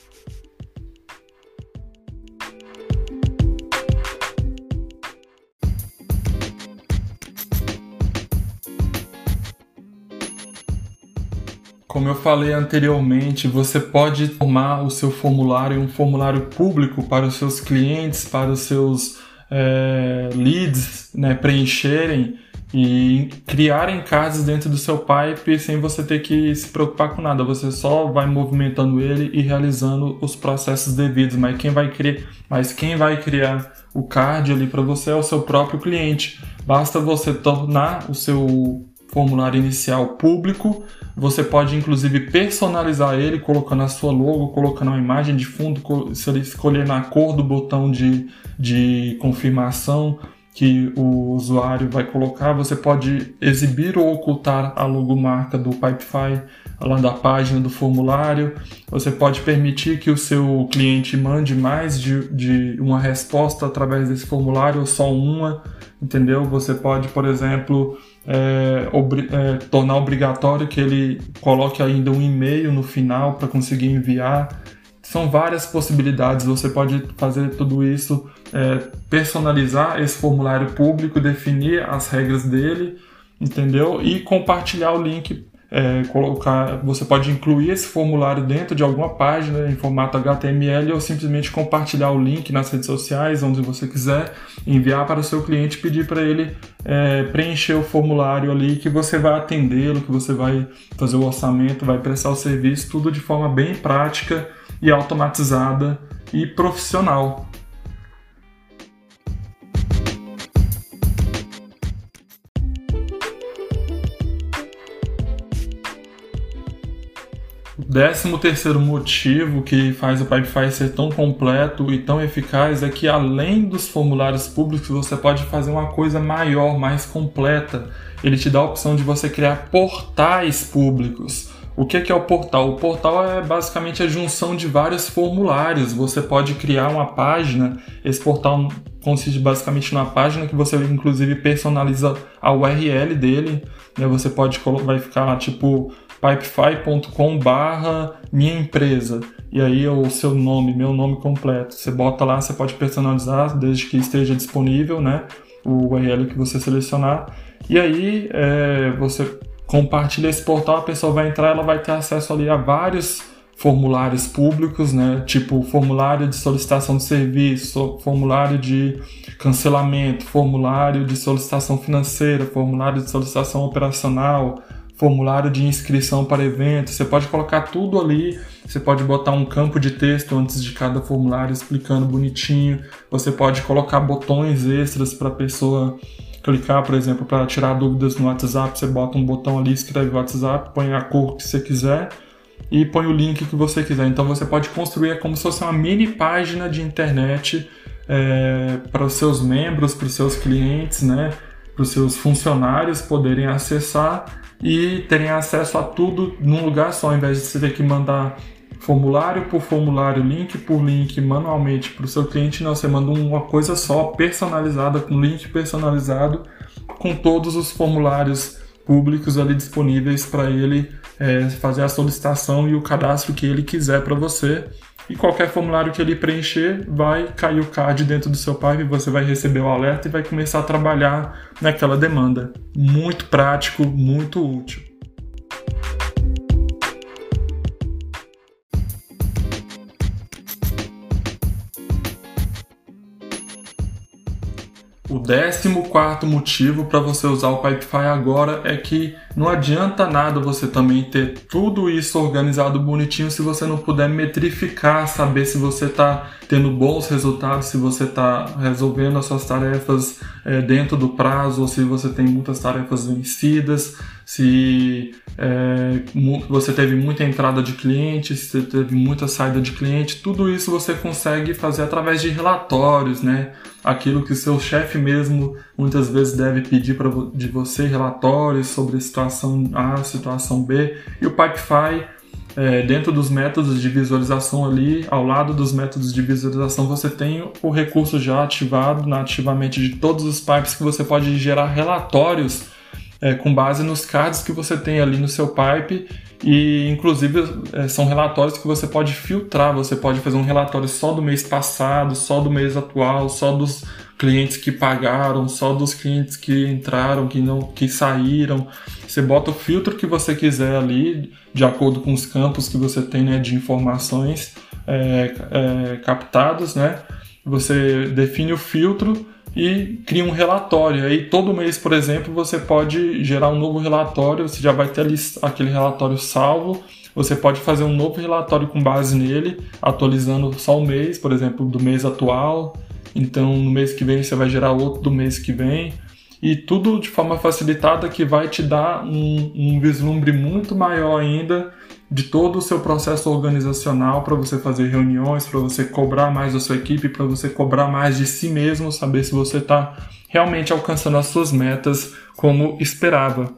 Como eu falei anteriormente, você pode formar o seu formulário um formulário público para os seus clientes, para os seus é, leads né, preencherem e criarem cards dentro do seu pipe sem você ter que se preocupar com nada. Você só vai movimentando ele e realizando os processos devidos. Mas quem vai criar, mas quem vai criar o card ali para você é o seu próprio cliente. Basta você tornar o seu formulário inicial público. Você pode inclusive personalizar ele colocando a sua logo, colocando uma imagem de fundo, escolher na cor do botão de, de confirmação que o usuário vai colocar, você pode exibir ou ocultar a logomarca do Pipefy lá da página do formulário. Você pode permitir que o seu cliente mande mais de, de uma resposta através desse formulário ou só uma, entendeu? Você pode, por exemplo, é, obri é, tornar obrigatório que ele coloque ainda um e-mail no final para conseguir enviar. São várias possibilidades. Você pode fazer tudo isso, é, personalizar esse formulário público, definir as regras dele, entendeu? E compartilhar o link é, colocar, você pode incluir esse formulário dentro de alguma página em formato HTML ou simplesmente compartilhar o link nas redes sociais, onde você quiser, enviar para o seu cliente, pedir para ele é, preencher o formulário ali, que você vai atendê-lo, que você vai fazer o orçamento, vai prestar o serviço, tudo de forma bem prática e automatizada e profissional. Décimo terceiro motivo que faz o Pipefy ser tão completo e tão eficaz é que além dos formulários públicos você pode fazer uma coisa maior, mais completa. Ele te dá a opção de você criar portais públicos. O que é o portal? O portal é basicamente a junção de vários formulários. Você pode criar uma página. Esse portal consiste basicamente numa página que você inclusive personaliza a URL dele. Né? Você pode vai ficar lá tipo pipefy.com barra minha empresa. E aí o seu nome, meu nome completo. Você bota lá, você pode personalizar desde que esteja disponível, né? O URL que você selecionar. E aí é, você compartilha esse portal, a pessoa vai entrar, ela vai ter acesso ali a vários formulários públicos, né? Tipo formulário de solicitação de serviço, formulário de cancelamento, formulário de solicitação financeira, formulário de solicitação operacional, formulário de inscrição para evento. Você pode colocar tudo ali. Você pode botar um campo de texto antes de cada formulário explicando bonitinho. Você pode colocar botões extras para a pessoa clicar, por exemplo, para tirar dúvidas no WhatsApp. Você bota um botão ali, escreve WhatsApp, põe a cor que você quiser e põe o link que você quiser. Então você pode construir é como se fosse uma mini página de internet é, para os seus membros, para os seus clientes, né? para os seus funcionários poderem acessar e terem acesso a tudo num lugar só, ao invés de você ter que mandar formulário por formulário, link por link, manualmente para o seu cliente, não, você manda uma coisa só, personalizada, com link personalizado, com todos os formulários públicos ali disponíveis para ele é, fazer a solicitação e o cadastro que ele quiser para você e qualquer formulário que ele preencher vai cair o card dentro do seu pipe, você vai receber o alerta e vai começar a trabalhar naquela demanda. Muito prático, muito útil. O décimo quarto motivo para você usar o Pipefy agora é que não adianta nada você também ter tudo isso organizado bonitinho se você não puder metrificar, saber se você está tendo bons resultados, se você está resolvendo as suas tarefas é, dentro do prazo, ou se você tem muitas tarefas vencidas, se é, você teve muita entrada de cliente, se teve muita saída de cliente, tudo isso você consegue fazer através de relatórios, né? Aquilo que o seu chefe mesmo muitas vezes deve pedir pra, de você, relatórios sobre a situação A, situação B, e o Pipefy é, dentro dos métodos de visualização ali, ao lado dos métodos de visualização, você tem o recurso já ativado nativamente de todos os pipes que você pode gerar relatórios é, com base nos cards que você tem ali no seu pipe e inclusive é, são relatórios que você pode filtrar, você pode fazer um relatório só do mês passado, só do mês atual, só dos clientes que pagaram, só dos clientes que entraram, que não que saíram. Você bota o filtro que você quiser ali, de acordo com os campos que você tem né, de informações é, é, captados, né? Você define o filtro e cria um relatório. Aí todo mês, por exemplo, você pode gerar um novo relatório, você já vai ter ali aquele relatório salvo. Você pode fazer um novo relatório com base nele, atualizando só o mês, por exemplo, do mês atual, então, no mês que vem você vai gerar outro do mês que vem. E tudo de forma facilitada que vai te dar um, um vislumbre muito maior ainda de todo o seu processo organizacional para você fazer reuniões, para você cobrar mais da sua equipe, para você cobrar mais de si mesmo, saber se você está realmente alcançando as suas metas como esperava.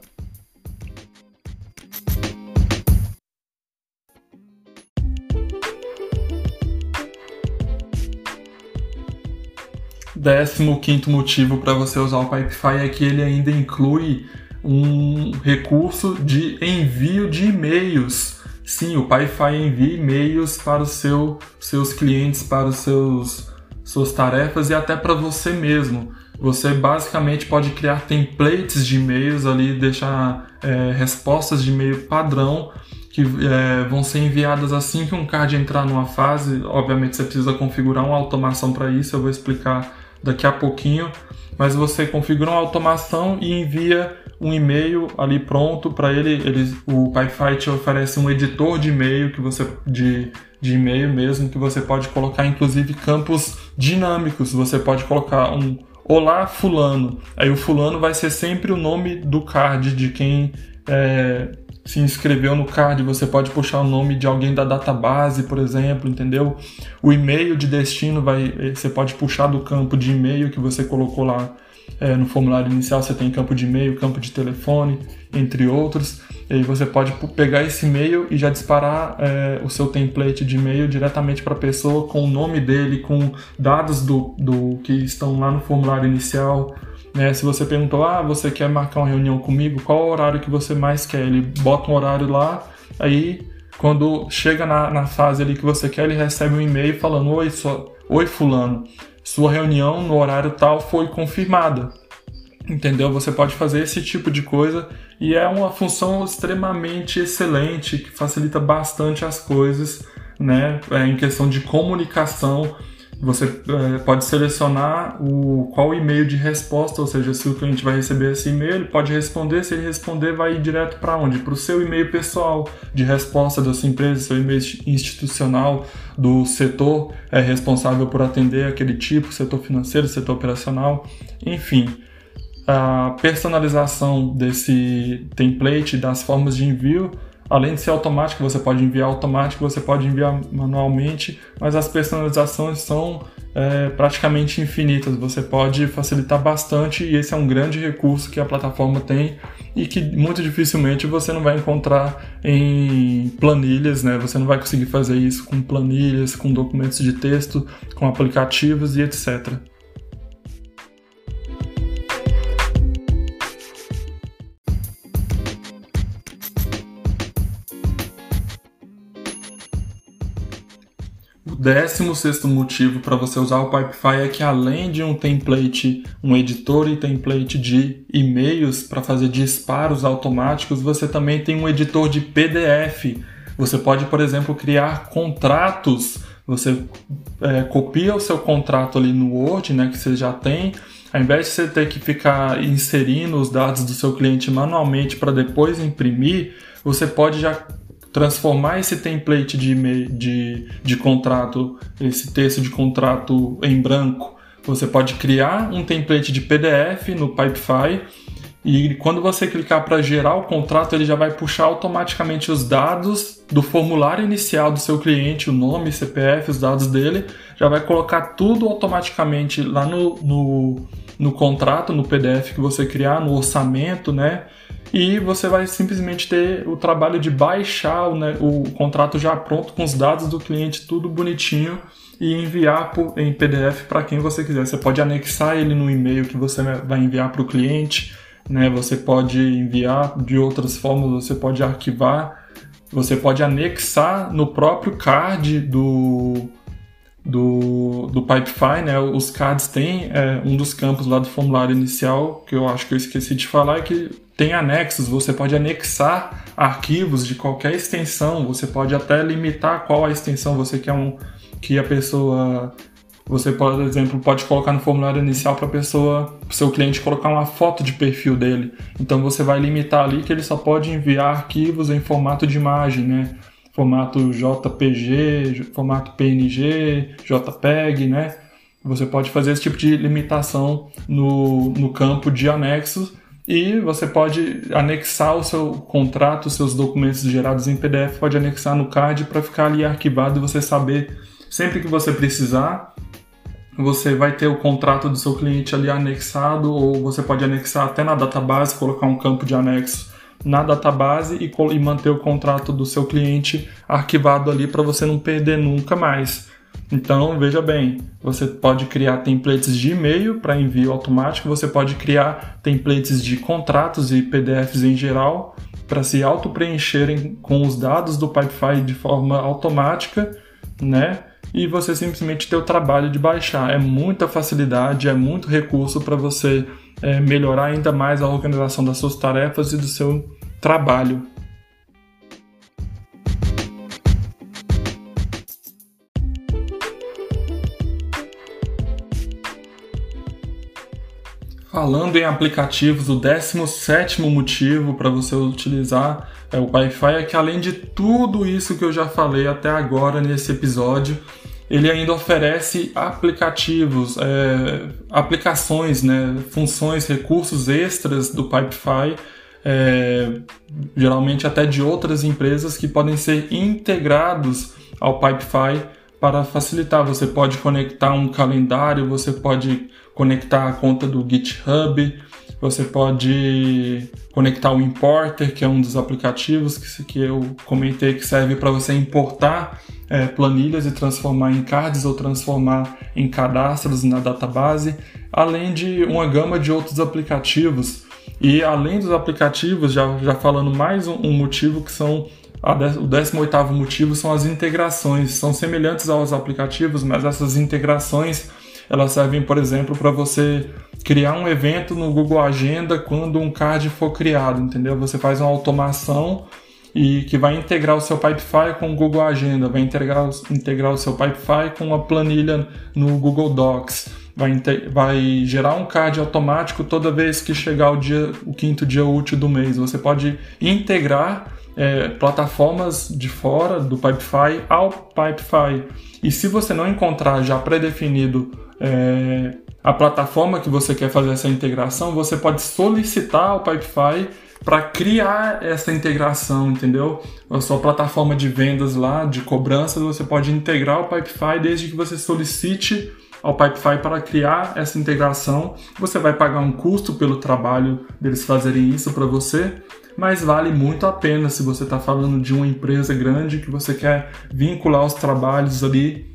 Décimo quinto motivo para você usar o Pipefy é que ele ainda inclui um recurso de envio de e-mails. Sim, o Pipefy envia e-mails para os seu, seus clientes, para os seus suas tarefas e até para você mesmo. Você basicamente pode criar templates de e-mails ali, deixar é, respostas de e-mail padrão que é, vão ser enviadas assim que um card entrar numa fase. Obviamente você precisa configurar uma automação para isso, eu vou explicar daqui a pouquinho, mas você configura uma automação e envia um e-mail ali pronto para ele, ele. O PyFi te oferece um editor de e-mail que você de, de e-mail mesmo que você pode colocar inclusive campos dinâmicos. Você pode colocar um Olá fulano. Aí o fulano vai ser sempre o nome do card de quem é, se inscreveu no card, você pode puxar o nome de alguém da database, por exemplo, entendeu? O e-mail de destino vai, eh, você pode puxar do campo de e-mail que você colocou lá é, no formulário inicial. Você tem campo de e-mail, campo de telefone, entre outros. E aí você pode pegar esse e-mail e já disparar é, o seu template de e-mail diretamente para a pessoa com o nome dele, com dados do, do que estão lá no formulário inicial Né? Se você perguntou, ah, você quer marcar uma reunião comigo, qual horário que você mais quer? Ele bota um horário lá, aí quando chega na, na fase ali que você quer, ele recebe um e-mail falando, oi, sua, oi fulano, sua reunião no horário tal foi confirmada. Entendeu? Você pode fazer esse tipo de coisa e é uma função extremamente excelente que facilita bastante as coisas, né? É, em questão de comunicação você é, pode selecionar o, qual e-mail de resposta, ou seja, se o cliente vai receber esse e-mail, ele pode responder. Se ele responder, vai ir direto para onde? Para o seu e-mail pessoal de resposta da sua empresa, seu e-mail institucional do setor é responsável por atender aquele tipo, setor financeiro, setor operacional, enfim. A personalização desse template, das formas de envio, Além de ser automático, você pode enviar automático, você pode enviar manualmente, mas as personalizações são é, praticamente infinitas. Você pode facilitar bastante e esse é um grande recurso que a plataforma tem e que muito dificilmente você não vai encontrar em planilhas, né? Você não vai conseguir fazer isso com planilhas, com documentos de texto, com aplicativos e etc. décimo sexto motivo para você usar o Pipefy é que além de um template, um editor e template de e-mails para fazer disparos automáticos, você também tem um editor de PDF. Você pode, por exemplo, criar contratos. Você é, copia o seu contrato ali no Word, né, que você já tem. Ao invés de você ter que ficar inserindo os dados do seu cliente manualmente para depois imprimir, você pode já transformar esse template de, de, de contrato, esse texto de contrato em branco. Você pode criar um template de PDF no Pipefy e quando você clicar para gerar o contrato, ele já vai puxar automaticamente os dados do formulário inicial do seu cliente, o nome, CPF, os dados dele, já vai colocar tudo automaticamente lá no, no, no contrato, no PDF que você criar, no orçamento, né? E você vai simplesmente ter o trabalho de baixar o, né, o contrato já pronto com os dados do cliente tudo bonitinho e enviar por, em PDF para quem você quiser. Você pode anexar ele no e-mail que você vai enviar para o cliente, né? Você pode enviar de outras formas, você pode arquivar, você pode anexar no próprio card do do, do Pipefy, né? Os cards têm é, um dos campos lá do formulário inicial, que eu acho que eu esqueci de falar, é que tem anexos, você pode anexar arquivos de qualquer extensão, você pode até limitar qual a extensão você quer um, que a pessoa. Você, por exemplo, pode colocar no formulário inicial para pessoa, o seu cliente colocar uma foto de perfil dele. Então você vai limitar ali que ele só pode enviar arquivos em formato de imagem, né? Formato JPG, formato PNG, JPEG, né? Você pode fazer esse tipo de limitação no, no campo de anexos e você pode anexar o seu contrato, os seus documentos gerados em PDF, pode anexar no card para ficar ali arquivado e você saber sempre que você precisar. Você vai ter o contrato do seu cliente ali anexado, ou você pode anexar até na database, colocar um campo de anexo na database e, e manter o contrato do seu cliente arquivado ali para você não perder nunca mais. Então, veja bem, você pode criar templates de e-mail para envio automático, você pode criar templates de contratos e PDFs em geral para se auto-preencherem com os dados do Pipefy de forma automática, né? E você simplesmente ter o trabalho de baixar. É muita facilidade, é muito recurso para você é, melhorar ainda mais a organização das suas tarefas e do seu trabalho. Falando em aplicativos, o 17 motivo para você utilizar é, o Wi-Fi é que além de tudo isso que eu já falei até agora nesse episódio, ele ainda oferece aplicativos, é, aplicações, né, funções, recursos extras do Pipefy, é, geralmente até de outras empresas que podem ser integrados ao Pipefy para facilitar. Você pode conectar um calendário, você pode conectar a conta do GitHub, você pode conectar o Importer, que é um dos aplicativos que, que eu comentei que serve para você importar é, planilhas e transformar em cards ou transformar em cadastros na database, além de uma gama de outros aplicativos. E além dos aplicativos, já, já falando mais um, um motivo que são o 18º motivo são as integrações. São semelhantes aos aplicativos, mas essas integrações elas servem, por exemplo, para você criar um evento no Google Agenda quando um card for criado, entendeu? Você faz uma automação e que vai integrar o seu Pipefy com o Google Agenda, vai integrar, integrar o seu Pipefy com uma planilha no Google Docs, vai, vai gerar um card automático toda vez que chegar o, dia, o quinto dia útil do mês. Você pode integrar é, plataformas de fora do Pipefy ao Pipefy. E se você não encontrar já pré-definido é, a plataforma que você quer fazer essa integração, você pode solicitar ao Pipefy para criar essa integração, entendeu? A sua plataforma de vendas lá, de cobranças, você pode integrar o Pipefy desde que você solicite ao Pipefy para criar essa integração. Você vai pagar um custo pelo trabalho deles fazerem isso para você, mas vale muito a pena se você está falando de uma empresa grande que você quer vincular os trabalhos ali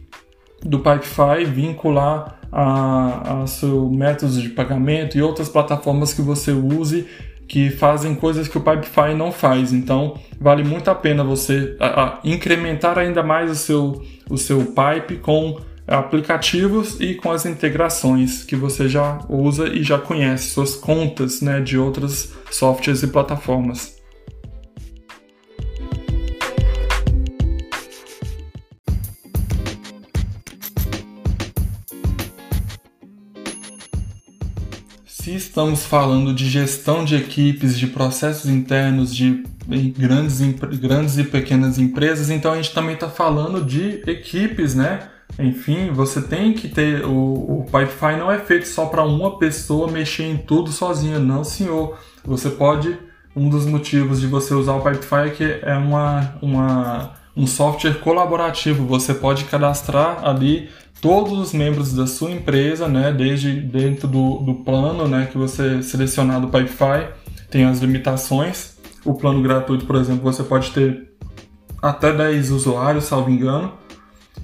do Pipefy, vincular a, a seu método de pagamento e outras plataformas que você use que fazem coisas que o Pipefy não faz. Então, vale muito a pena você a, a incrementar ainda mais o seu, o seu pipe com aplicativos e com as integrações que você já usa e já conhece, suas contas né, de outros softwares e plataformas. Se estamos falando de gestão de equipes, de processos internos, de grandes, grandes e pequenas empresas, então a gente também está falando de equipes, né? Enfim, você tem que ter. O, o Pipefy não é feito só para uma pessoa mexer em tudo sozinha, não, senhor. Você pode. Um dos motivos de você usar o Pipefy é que é uma, uma, um software colaborativo. Você pode cadastrar ali todos os membros da sua empresa, né, desde dentro do, do plano né, que você selecionar do Pipefy, tem as limitações. O plano gratuito, por exemplo, você pode ter até 10 usuários, salvo engano.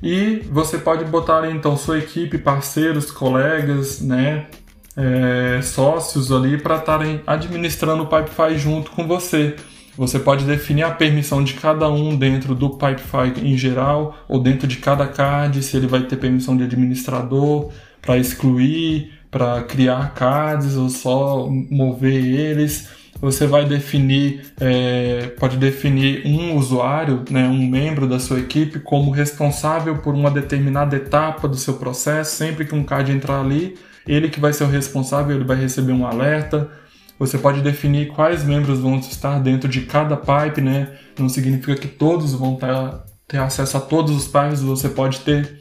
E você pode botar então sua equipe, parceiros, colegas, né, é, sócios ali para estarem administrando o Pipefy junto com você. Você pode definir a permissão de cada um dentro do Pipefy em geral, ou dentro de cada card, se ele vai ter permissão de administrador, para excluir, para criar cards ou só mover eles. Você vai definir, é, pode definir um usuário, né, um membro da sua equipe, como responsável por uma determinada etapa do seu processo. Sempre que um card entrar ali, ele que vai ser o responsável, ele vai receber um alerta você pode definir quais membros vão estar dentro de cada pipe, né? Não significa que todos vão ter acesso a todos os pipes, você pode ter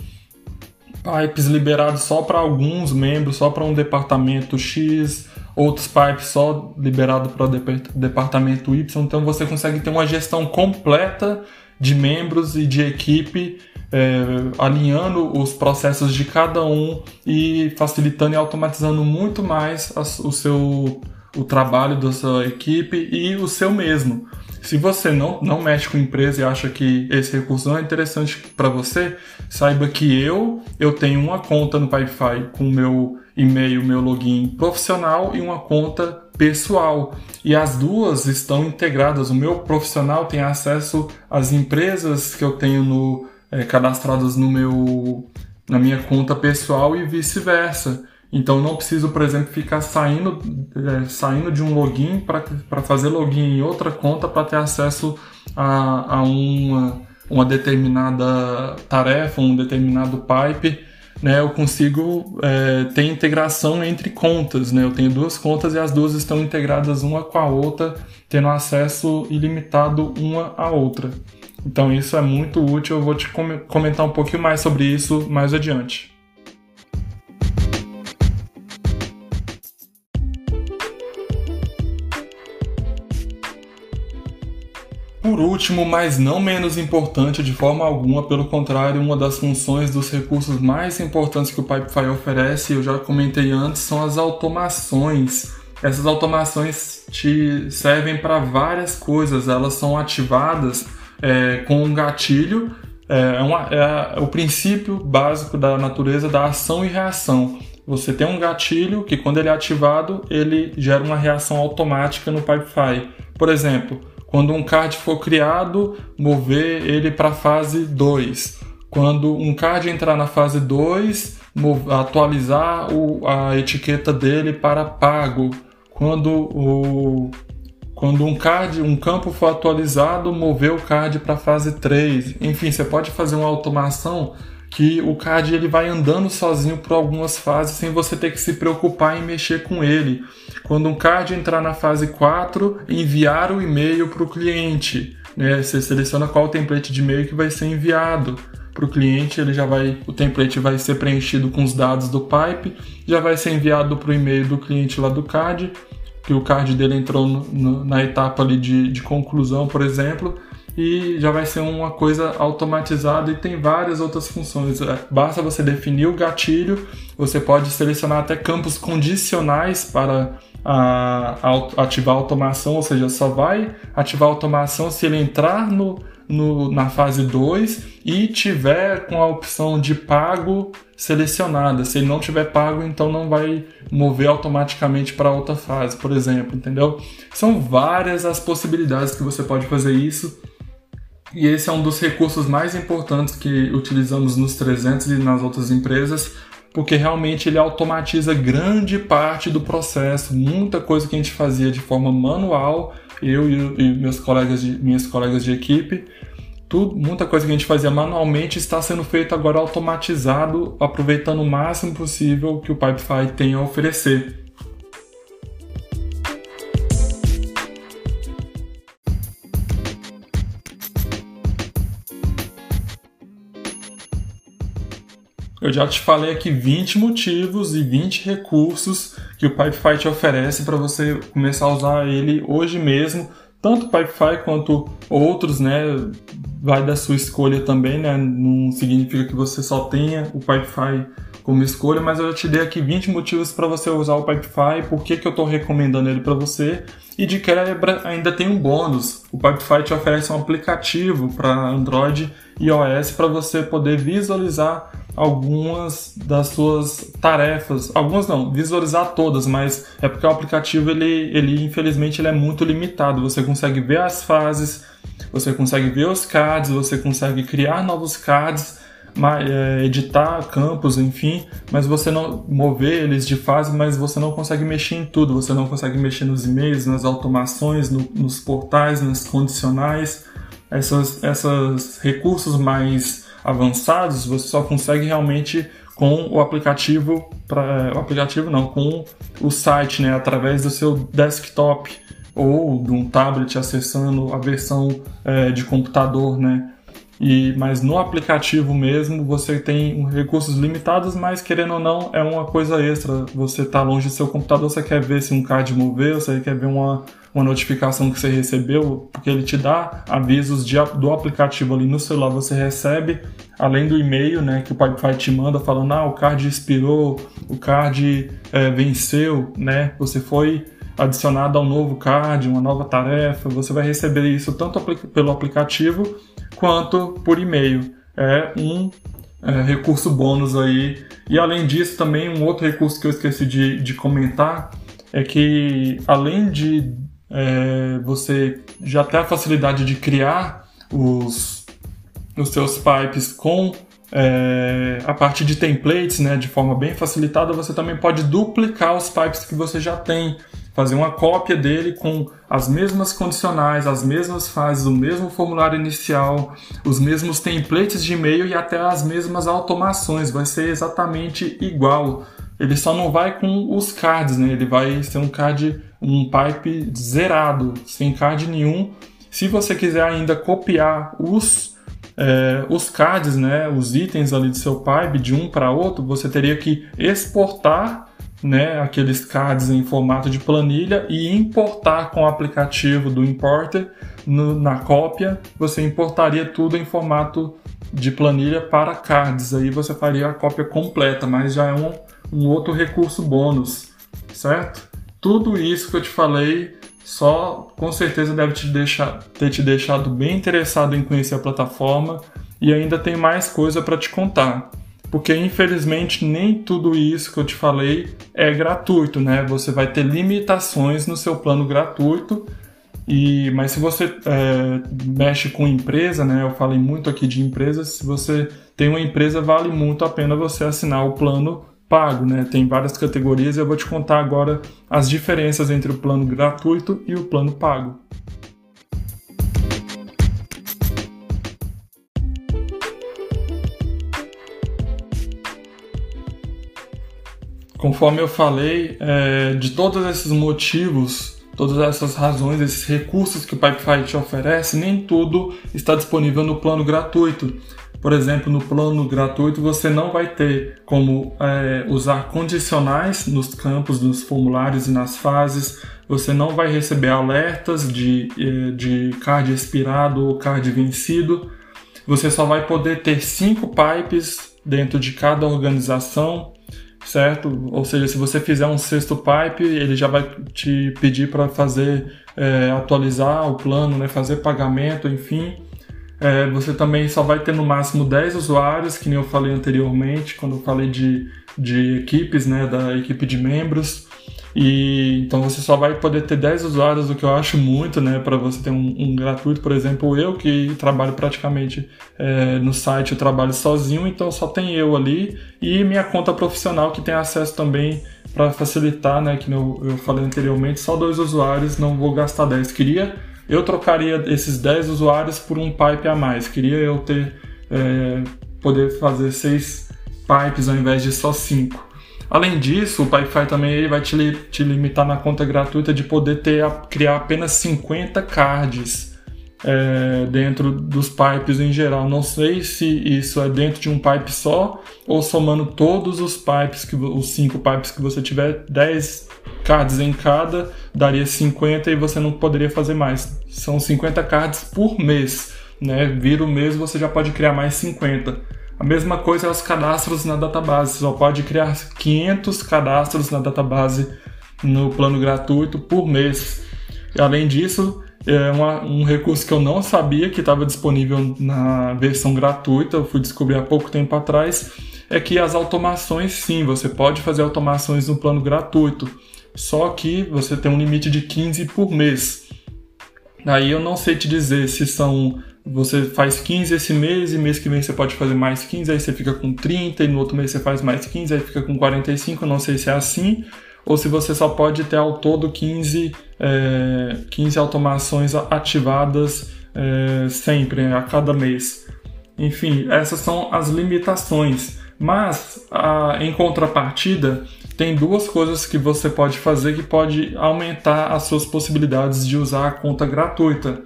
pipes liberados só para alguns membros, só para um departamento X, outros pipes só liberados para o departamento Y. Então você consegue ter uma gestão completa de membros e de equipe, é, alinhando os processos de cada um e facilitando e automatizando muito mais o seu o trabalho da sua equipe e o seu mesmo. Se você não, não mexe com empresa e acha que esse recurso não é interessante para você, saiba que eu eu tenho uma conta no Pipefy com meu e-mail, meu login profissional e uma conta pessoal. E as duas estão integradas. O meu profissional tem acesso às empresas que eu tenho no, é, cadastradas no meu, na minha conta pessoal e vice-versa. Então não preciso, por exemplo, ficar saindo, é, saindo de um login para fazer login em outra conta para ter acesso a, a uma, uma determinada tarefa, um determinado pipe. Né, eu consigo é, ter integração entre contas. Né? Eu tenho duas contas e as duas estão integradas uma com a outra, tendo acesso ilimitado uma à outra. Então isso é muito útil. Eu vou te comentar um pouquinho mais sobre isso mais adiante. Por último, mas não menos importante de forma alguma, pelo contrário, uma das funções dos recursos mais importantes que o Pipefy oferece, eu já comentei antes, são as automações. Essas automações te servem para várias coisas, elas são ativadas é, com um gatilho é, uma, é o princípio básico da natureza da ação e reação. Você tem um gatilho que, quando ele é ativado, ele gera uma reação automática no Pipefy. Por exemplo, quando um card for criado, mover ele para a fase 2. Quando um card entrar na fase 2, atualizar o, a etiqueta dele para pago. Quando, o, quando um card, um campo for atualizado, mover o card para a fase 3. Enfim, você pode fazer uma automação que o card ele vai andando sozinho por algumas fases sem você ter que se preocupar em mexer com ele. Quando um card entrar na fase 4, enviar o e-mail para o cliente. Né? Você seleciona qual template de e-mail que vai ser enviado para o cliente, ele já vai, o template vai ser preenchido com os dados do pipe, já vai ser enviado para o e-mail do cliente lá do card, que o card dele entrou no, no, na etapa ali de, de conclusão, por exemplo, e já vai ser uma coisa automatizada e tem várias outras funções. É, basta você definir o gatilho, você pode selecionar até campos condicionais para a, a, ativar a automação, ou seja, só vai ativar a automação se ele entrar no, no, na fase 2 e tiver com a opção de pago selecionada. Se ele não tiver pago, então não vai mover automaticamente para outra fase, por exemplo, entendeu? São várias as possibilidades que você pode fazer isso. E esse é um dos recursos mais importantes que utilizamos nos 300 e nas outras empresas, porque realmente ele automatiza grande parte do processo, muita coisa que a gente fazia de forma manual, eu e, meus colegas de, minhas colegas de equipe, tudo, muita coisa que a gente fazia manualmente está sendo feito agora automatizado, aproveitando o máximo possível que o Pipefy tem a oferecer. Já te falei aqui 20 motivos e 20 recursos que o Pipefy te oferece para você começar a usar ele hoje mesmo, tanto o Pipefy quanto outros, né? Vai da sua escolha também, né? Não significa que você só tenha o Pipefy como escolha, mas eu já te dei aqui 20 motivos para você usar o Pipefy, por que, que eu estou recomendando ele para você. E de quebra ainda tem um bônus. O Pipefy te oferece um aplicativo para Android e iOS para você poder visualizar algumas das suas tarefas, algumas não, visualizar todas, mas é porque o aplicativo ele, ele infelizmente ele é muito limitado. Você consegue ver as fases, você consegue ver os cards, você consegue criar novos cards, é, editar campos, enfim, mas você não mover eles de fase, mas você não consegue mexer em tudo. Você não consegue mexer nos e-mails, nas automações, no, nos portais, nas condicionais. Essas, essas recursos mais avançados, você só consegue realmente com o aplicativo, pra, o aplicativo não, com o site, né, através do seu desktop ou de um tablet acessando a versão é, de computador, né? E, mas no aplicativo mesmo você tem recursos limitados, mas querendo ou não é uma coisa extra. Você está longe do seu computador, você quer ver se um card moveu, você quer ver uma, uma notificação que você recebeu, porque ele te dá avisos de, do aplicativo ali no celular, você recebe, além do e-mail né, que o Pipefy te manda falando, ah, o card expirou, o card é, venceu, né? Você foi adicionado ao novo card, uma nova tarefa, você vai receber isso tanto pelo aplicativo quanto por e-mail. É um é, recurso bônus aí. E além disso, também um outro recurso que eu esqueci de, de comentar é que além de é, você já ter a facilidade de criar os, os seus pipes com é, a parte de templates, né, de forma bem facilitada, você também pode duplicar os pipes que você já tem fazer uma cópia dele com as mesmas condicionais, as mesmas fases, o mesmo formulário inicial, os mesmos templates de e-mail e até as mesmas automações. Vai ser exatamente igual. Ele só não vai com os cards, né? Ele vai ser um card, um pipe zerado, sem card nenhum. Se você quiser ainda copiar os é, os cards, né, os itens ali do seu pipe de um para outro, você teria que exportar né, aqueles cards em formato de planilha e importar com o aplicativo do Importer no, na cópia, você importaria tudo em formato de planilha para cards. Aí você faria a cópia completa, mas já é um, um outro recurso bônus, certo? Tudo isso que eu te falei só com certeza deve te deixar, ter te deixado bem interessado em conhecer a plataforma e ainda tem mais coisa para te contar. Porque infelizmente nem tudo isso que eu te falei é gratuito, né? Você vai ter limitações no seu plano gratuito. E, mas se você é, mexe com empresa, né? Eu falei muito aqui de empresas. Se você tem uma empresa, vale muito a pena você assinar o plano pago, né? Tem várias categorias e eu vou te contar agora as diferenças entre o plano gratuito e o plano pago. Conforme eu falei, é, de todos esses motivos, todas essas razões, esses recursos que o Pipefy te oferece, nem tudo está disponível no plano gratuito. Por exemplo, no plano gratuito você não vai ter como é, usar condicionais nos campos, nos formulários e nas fases. Você não vai receber alertas de, é, de card expirado ou card vencido. Você só vai poder ter cinco pipes dentro de cada organização certo? Ou seja, se você fizer um sexto pipe, ele já vai te pedir para fazer é, atualizar o plano, né? fazer pagamento, enfim. É, você também só vai ter no máximo 10 usuários, que nem eu falei anteriormente, quando eu falei de, de equipes, né? da equipe de membros. E então você só vai poder ter 10 usuários, o que eu acho muito, né? Para você ter um, um, gratuito, por exemplo, eu que trabalho praticamente é, no site, eu trabalho sozinho, então só tem eu ali e minha conta profissional que tem acesso também para facilitar, né? Que eu, eu falei anteriormente, só dois usuários, não vou gastar 10. Queria, eu trocaria esses 10 usuários por um pipe a mais. Queria eu ter, é, poder fazer seis pipes ao invés de só cinco. Além disso, o PyFi também vai te, te, limitar na conta gratuita de poder ter, criar apenas 50 cards é, dentro dos pipes em geral. Não sei se isso é dentro de um pipe só ou somando todos os pipes, que, os 5 pipes que você tiver, 10 cards em cada, daria 50 e você não poderia fazer mais. São 50 cards por mês. Né? Vira o mês, você já pode criar mais 50. A mesma coisa é os cadastros na database. Você só pode criar 500 cadastros na database no plano gratuito por mês. E, além disso, é uma, um recurso que eu não sabia que estava disponível na versão gratuita, eu fui descobrir há pouco tempo atrás, é que as automações, sim, você pode fazer automações no plano gratuito, só que você tem um limite de 15 por mês. Aí eu não sei te dizer se são você faz 15 esse mês e mês que vem você pode fazer mais 15, aí você fica com 30 e no outro mês você faz mais 15, aí fica com 45, não sei se é assim, ou se você só pode ter ao todo 15, é, 15 automações ativadas é, sempre, a cada mês. Enfim, essas são as limitações. Mas, a, em contrapartida, tem duas coisas que você pode fazer que pode aumentar as suas possibilidades de usar a conta gratuita.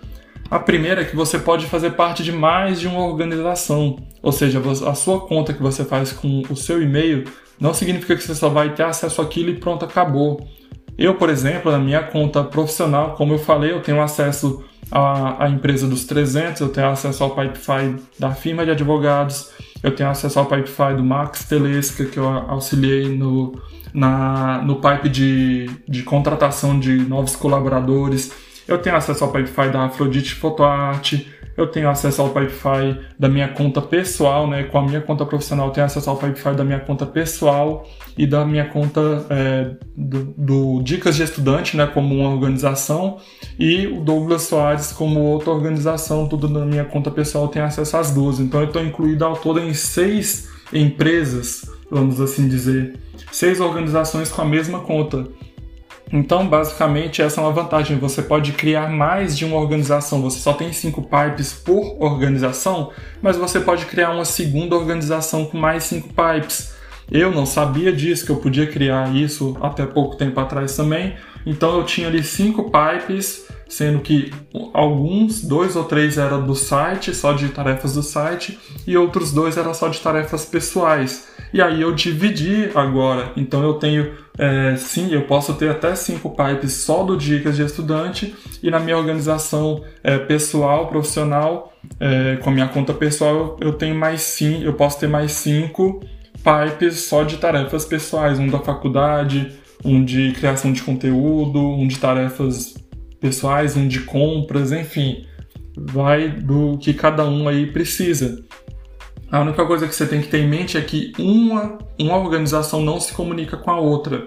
A primeira é que você pode fazer parte de mais de uma organização, ou seja, a sua conta que você faz com o seu e-mail não significa que você só vai ter acesso àquilo e pronto, acabou. Eu, por exemplo, na minha conta profissional, como eu falei, eu tenho acesso à, à empresa dos 300, eu tenho acesso ao Pipefy da firma de advogados, eu tenho acesso ao Pipefy do Max Telesca, que eu auxiliei no, na, no pipe de, de contratação de novos colaboradores eu tenho acesso ao Pipefy da Afrodite PhotoArt, eu tenho acesso ao Pipefy da minha conta pessoal, né? Com a minha conta profissional, eu tenho acesso ao Pipefy da minha conta pessoal e da minha conta é, do, do, Dicas de Estudante, né? Como uma organização, e o Douglas Soares como outra organização, tudo na minha conta pessoal, eu tenho acesso às duas. Então eu estou incluído ao todo em seis empresas, vamos assim dizer, seis organizações com a mesma conta. Então, basicamente, essa é uma vantagem. Você pode criar mais de uma organização. Você só tem cinco pipes por organização, mas você pode criar uma segunda organização com mais cinco pipes. Eu não sabia disso, que eu podia criar isso até pouco tempo atrás também. Então, eu tinha ali cinco pipes, sendo que alguns, dois ou três eram do site, só de tarefas do site, e outros dois eram só de tarefas pessoais. E aí eu dividi agora. Então, eu tenho é, sim, eu posso ter até cinco pipes só do Dicas de Estudante e na minha organização é, pessoal, profissional, é, com a minha conta pessoal, eu tenho mais sim, eu posso ter mais cinco pipes só de tarefas pessoais, um da faculdade, um de criação de conteúdo, um de tarefas pessoais, um de compras, enfim, vai do que cada um aí precisa. A única coisa que você tem que ter em mente é que uma, uma organização não se comunica com a outra.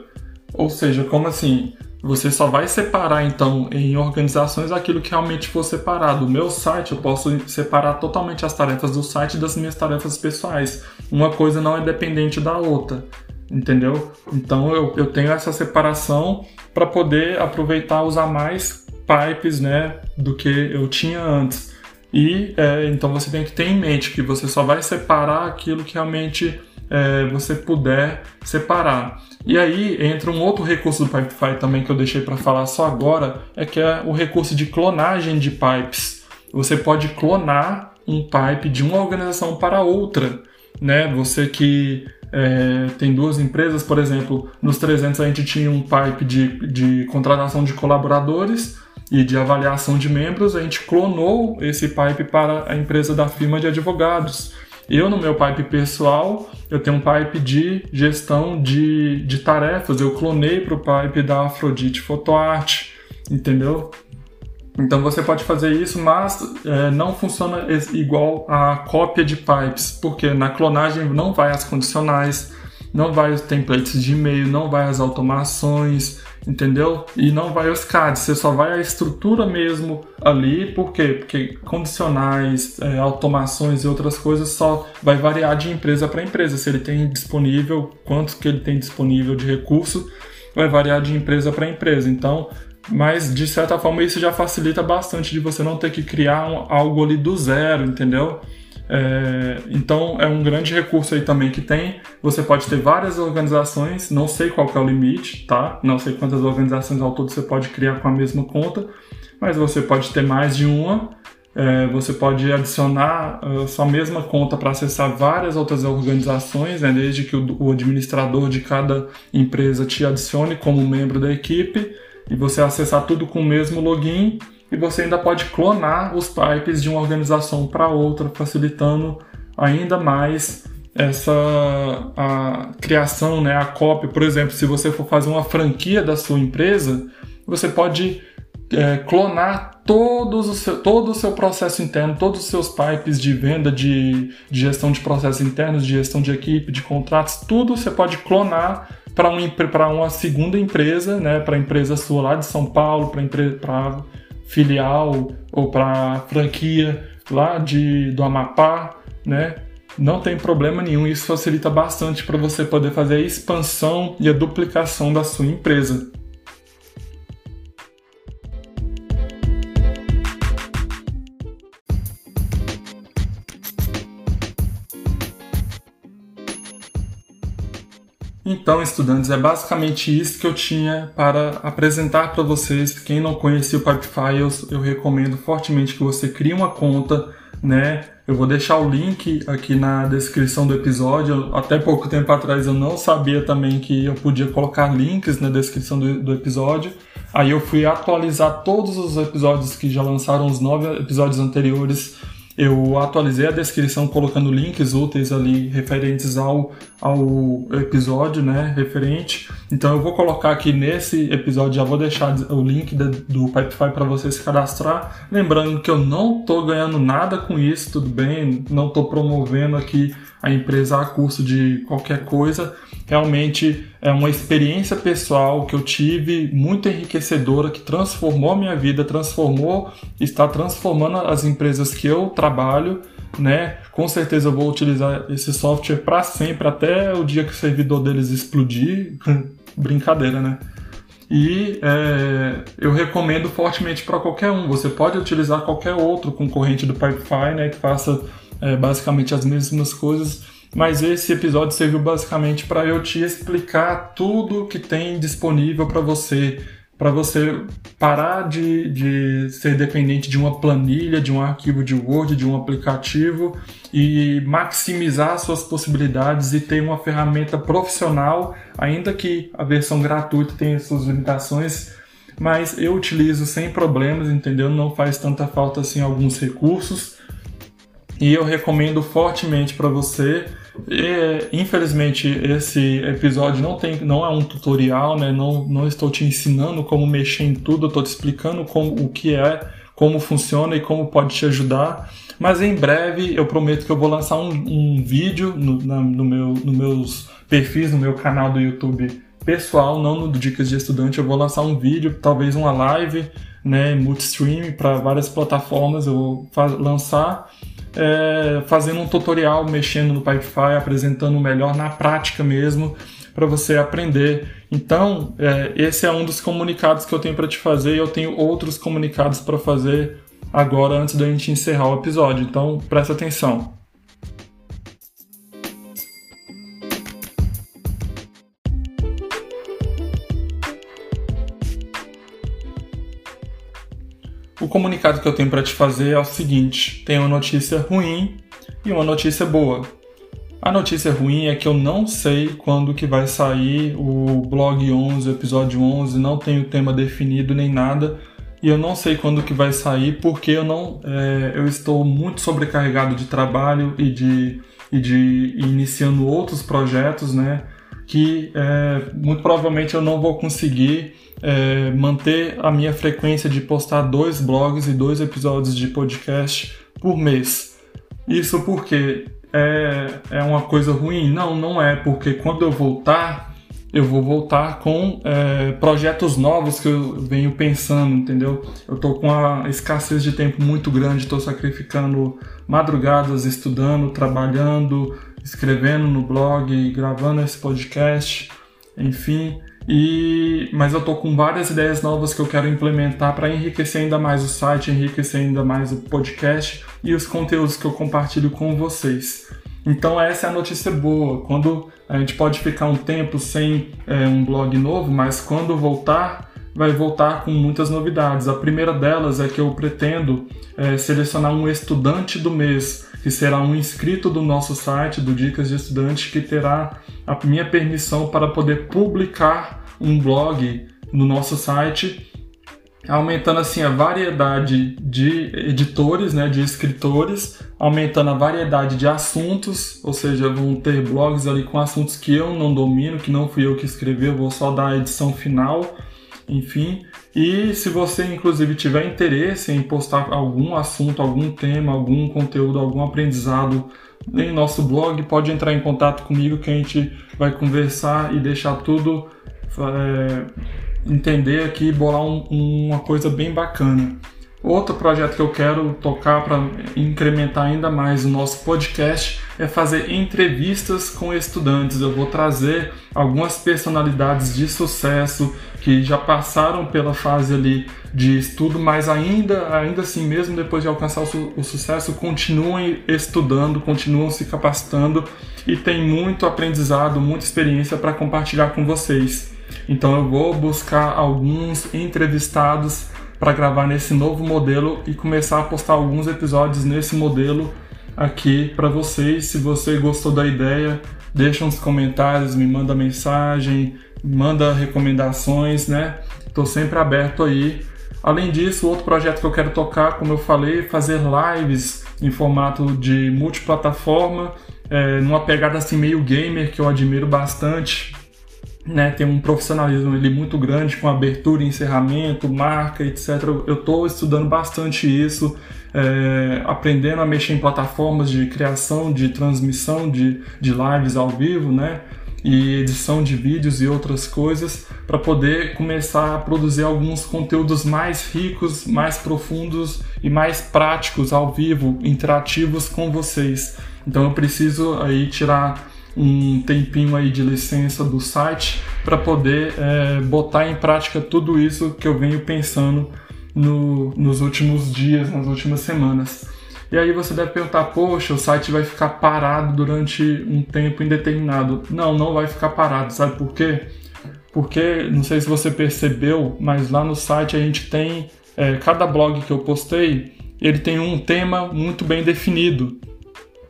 Ou seja, como assim? Você só vai separar então em organizações aquilo que realmente for separado. O meu site eu posso separar totalmente as tarefas do site das minhas tarefas pessoais. Uma coisa não é dependente da outra, entendeu? Então eu, eu tenho essa separação para poder aproveitar usar mais pipes, né, do que eu tinha antes. E é, então você tem que ter em mente que você só vai separar aquilo que realmente é, você puder separar. E aí entra um outro recurso do Pipefy também que eu deixei para falar só agora, é que é o recurso de clonagem de pipes. Você pode clonar um pipe de uma organização para outra, né? Você que é, tem duas empresas, por exemplo, nos 300 a gente tinha um pipe de, de contratação de colaboradores e de avaliação de membros, a gente clonou esse pipe para a empresa da firma de advogados. Eu, no meu pipe pessoal, eu tenho um pipe de gestão de, de tarefas. Eu clonei para o pipe da Afrodite Photoart, entendeu? Então você pode fazer isso, mas é, não funciona igual a cópia de pipes, porque na clonagem não vai as condicionais, não vai os templates de e-mail, não vai as automações, entendeu? E não vai os CADs, você só vai a estrutura mesmo ali, por quê? Porque condicionais, é, automações e outras coisas só vai variar de empresa para empresa. Se ele tem disponível, quanto que ele tem disponível de recurso, vai variar de empresa para empresa. Então, mas de certa forma isso já facilita bastante de você não ter que criar um, algo ali do zero, entendeu? É, então é um grande recurso aí também que tem. Você pode ter várias organizações, não sei qual é o limite, tá? Não sei quantas organizações ao todo você pode criar com a mesma conta, mas você pode ter mais de uma. É, você pode adicionar a sua mesma conta para acessar várias outras organizações, né, desde que o, o administrador de cada empresa te adicione como membro da equipe e você acessar tudo com o mesmo login e você ainda pode clonar os pipes de uma organização para outra, facilitando ainda mais essa a criação, né, a cópia. Por exemplo, se você for fazer uma franquia da sua empresa, você pode é, clonar todos o seu, todo o seu processo interno, todos os seus pipes de venda, de, de gestão de processos internos, de gestão de equipe, de contratos, tudo você pode clonar para um, uma segunda empresa, né, para a empresa sua lá de São Paulo, para filial ou para franquia lá de, do Amapá, né? Não tem problema nenhum, isso facilita bastante para você poder fazer a expansão e a duplicação da sua empresa. Então, estudantes, é basicamente isso que eu tinha para apresentar para vocês. Quem não conhecia o Pipefiles, eu recomendo fortemente que você crie uma conta, né? Eu vou deixar o link aqui na descrição do episódio. Até pouco tempo atrás eu não sabia também que eu podia colocar links na descrição do, do episódio. Aí eu fui atualizar todos os episódios que já lançaram, os nove episódios anteriores eu atualizei a descrição colocando links úteis ali referentes ao, ao episódio, né, referente. Então eu vou colocar aqui nesse episódio, já vou deixar o link do Pipefy para você se cadastrar. Lembrando que eu não estou ganhando nada com isso, tudo bem? Não estou promovendo aqui a empresa a custo de qualquer coisa. Realmente é uma experiência pessoal que eu tive muito enriquecedora, que transformou a minha vida, transformou, está transformando as empresas que eu trabalho, né? Com certeza eu vou utilizar esse software para sempre, até o dia que o servidor deles explodir. Brincadeira, né? E é, eu recomendo fortemente para qualquer um. Você pode utilizar qualquer outro concorrente do Pipefy, né, que faça é, basicamente as mesmas coisas, mas esse episódio serviu basicamente para eu te explicar tudo que tem disponível para você, para você parar de, de ser dependente de uma planilha, de um arquivo de Word, de um aplicativo e maximizar suas possibilidades e ter uma ferramenta profissional, ainda que a versão gratuita tenha suas limitações, mas eu utilizo sem problemas, entendeu? Não faz tanta falta assim alguns recursos e eu recomendo fortemente para você. E, infelizmente esse episódio não tem, não é um tutorial, né? Não, não estou te ensinando como mexer em tudo, estou te explicando como, o que é como funciona e como pode te ajudar. Mas em breve eu prometo que eu vou lançar um, um vídeo no, na, no meu, nos meus perfis, no meu canal do YouTube pessoal, não no Dicas de Estudante. Eu vou lançar um vídeo, talvez uma live, né, multistream para várias plataformas. Eu vou lançar é, fazendo um tutorial, mexendo no Pipefy, apresentando melhor na prática mesmo para você aprender. Então, é, esse é um dos comunicados que eu tenho para te fazer e eu tenho outros comunicados para fazer agora antes da gente encerrar o episódio. Então, presta atenção. Comunicado que eu tenho para te fazer é o seguinte: tem uma notícia ruim e uma notícia boa. A notícia ruim é que eu não sei quando que vai sair o blog 11, o episódio 11, não tenho tema definido nem nada e eu não sei quando que vai sair porque eu não é, eu estou muito sobrecarregado de trabalho e de, e de iniciando outros projetos, né? Que é, muito provavelmente eu não vou conseguir é, manter a minha frequência de postar dois blogs e dois episódios de podcast por mês. Isso porque é, é uma coisa ruim? Não, não é, porque quando eu voltar, eu vou voltar com é, projetos novos que eu venho pensando, entendeu? Eu tô com a escassez de tempo muito grande, estou sacrificando madrugadas estudando, trabalhando, escrevendo no blog, gravando esse podcast, enfim. E, mas eu tô com várias ideias novas que eu quero implementar para enriquecer ainda mais o site, enriquecer ainda mais o podcast e os conteúdos que eu compartilho com vocês. Então essa é a notícia boa. Quando a gente pode ficar um tempo sem é, um blog novo, mas quando voltar, vai voltar com muitas novidades. A primeira delas é que eu pretendo é, selecionar um estudante do mês, que será um inscrito do nosso site, do Dicas de Estudante, que terá a minha permissão para poder publicar um blog no nosso site, aumentando assim a variedade de editores, né, de escritores, aumentando a variedade de assuntos, ou seja, vão ter blogs ali com assuntos que eu não domino, que não fui eu que escrevi, eu vou só dar a edição final, enfim. E se você inclusive tiver interesse em postar algum assunto, algum tema, algum conteúdo, algum aprendizado em nosso blog, pode entrar em contato comigo que a gente vai conversar e deixar tudo é, entender aqui bolar um, uma coisa bem bacana. Outro projeto que eu quero tocar para incrementar ainda mais o nosso podcast é fazer entrevistas com estudantes. Eu vou trazer algumas personalidades de sucesso que já passaram pela fase ali de estudo, mas ainda, ainda assim, mesmo depois de alcançar o, su o sucesso, continuam estudando, continuam se capacitando e tem muito aprendizado, muita experiência para compartilhar com vocês. Então eu vou buscar alguns entrevistados para gravar nesse novo modelo e começar a postar alguns episódios nesse modelo aqui para vocês. Se você gostou da ideia, deixa uns comentários, me manda mensagem, manda recomendações, né? Estou sempre aberto aí. Além disso, outro projeto que eu quero tocar, como eu falei, fazer lives em formato de multiplataforma, é, numa pegada assim meio gamer que eu admiro bastante né, tem um profissionalismo ali muito grande com abertura, encerramento, marca, etc. Eu estou estudando bastante isso, é, aprendendo a mexer em plataformas de criação, de transmissão de, de lives ao vivo, né? E edição de vídeos e outras coisas para poder começar a produzir alguns conteúdos mais ricos, mais profundos e mais práticos ao vivo, interativos com vocês. Então eu preciso aí tirar um tempinho aí de licença do site para poder é, botar em prática tudo isso que eu venho pensando no, nos últimos dias, nas últimas semanas. E aí você deve perguntar, poxa, o site vai ficar parado durante um tempo indeterminado. Não, não vai ficar parado, sabe por quê? Porque, não sei se você percebeu, mas lá no site a gente tem, é, cada blog que eu postei, ele tem um tema muito bem definido.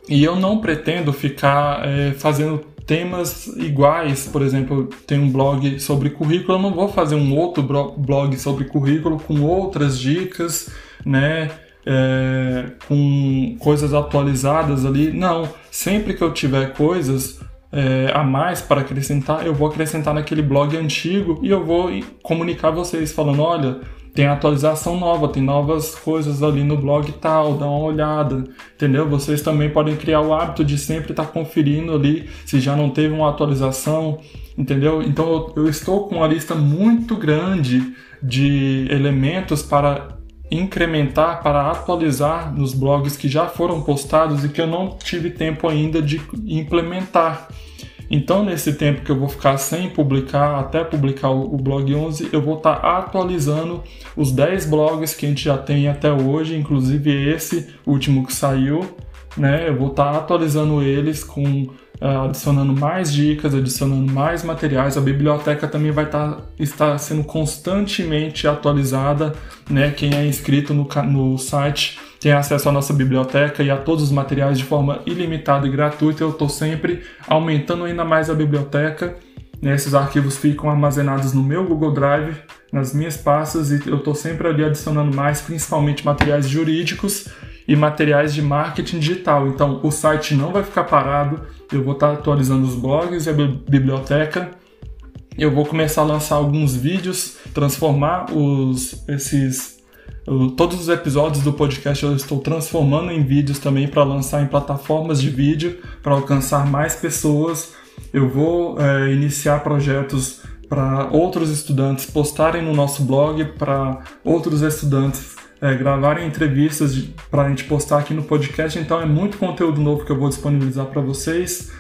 E eu não pretendo ficar é, fazendo temas iguais, por exemplo, tem um blog sobre currículo, eu não vou fazer um outro blog sobre currículo com outras dicas, né? É, com coisas atualizadas ali. Não, sempre que eu tiver coisas é, a mais para acrescentar, eu vou acrescentar naquele blog antigo e eu vou comunicar vocês falando, olha, tem atualização nova, tem novas coisas ali no blog e tal, dá uma olhada, entendeu? Vocês também podem criar o hábito de sempre estar tá conferindo ali se já não teve uma atualização, entendeu? Então eu, eu estou com uma lista muito grande de elementos para incrementar, para atualizar nos blogs que já foram postados e que eu não tive tempo ainda de implementar. Então, nesse tempo que eu vou ficar sem publicar, até publicar o, blog 11, eu vou estar tá atualizando os 10 blogs que a gente já tem até hoje, inclusive esse último que saiu, né? Eu vou estar tá atualizando eles com uh, adicionando mais dicas, adicionando mais materiais. A biblioteca também vai estar, tá, estar sendo constantemente atualizada, né? Quem é inscrito no, no site tem acesso à nossa biblioteca e a todos os materiais de forma ilimitada e gratuita. Eu estou sempre aumentando ainda mais a biblioteca. Esses arquivos ficam armazenados no meu Google Drive, nas minhas pastas, e eu estou sempre ali adicionando mais, principalmente materiais jurídicos e materiais de marketing digital. Então, o site não vai ficar parado, eu vou estar atualizando os blogs e a biblioteca. Eu vou começar a lançar alguns vídeos, transformar os, esses Todos os episódios do podcast eu estou transformando em vídeos também para lançar em plataformas de vídeo para alcançar mais pessoas. Eu vou é, iniciar projetos para outros estudantes postarem no nosso blog, para outros estudantes é, gravarem entrevistas para a gente postar aqui no podcast. Então é muito conteúdo novo que eu vou disponibilizar para vocês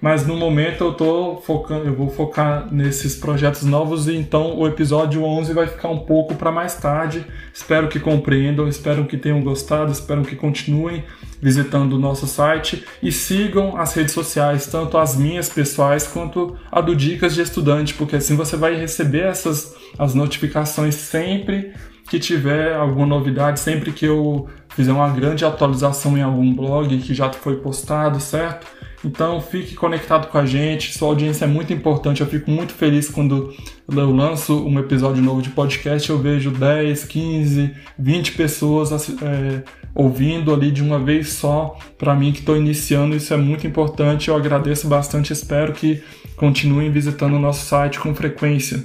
mas no momento eu tô focando, eu vou focar nesses projetos novos e então o episódio 11 vai ficar um pouco para mais tarde. Espero que compreendam, espero que tenham gostado, espero que continuem visitando o nosso site e sigam as redes sociais, tanto as minhas pessoais quanto a do Dicas de Estudante, porque assim você vai receber essas as notificações sempre que tiver alguma novidade, sempre que eu fizer uma grande atualização em algum blog que já foi postado, certo? Então fique conectado com a gente, sua audiência é muito importante. Eu fico muito feliz quando eu lanço um episódio novo de podcast, eu vejo 10, 15, 20 pessoas é, ouvindo ali de uma vez só. Para mim que estou iniciando, isso é muito importante. Eu agradeço bastante, espero que continuem visitando o nosso site com frequência.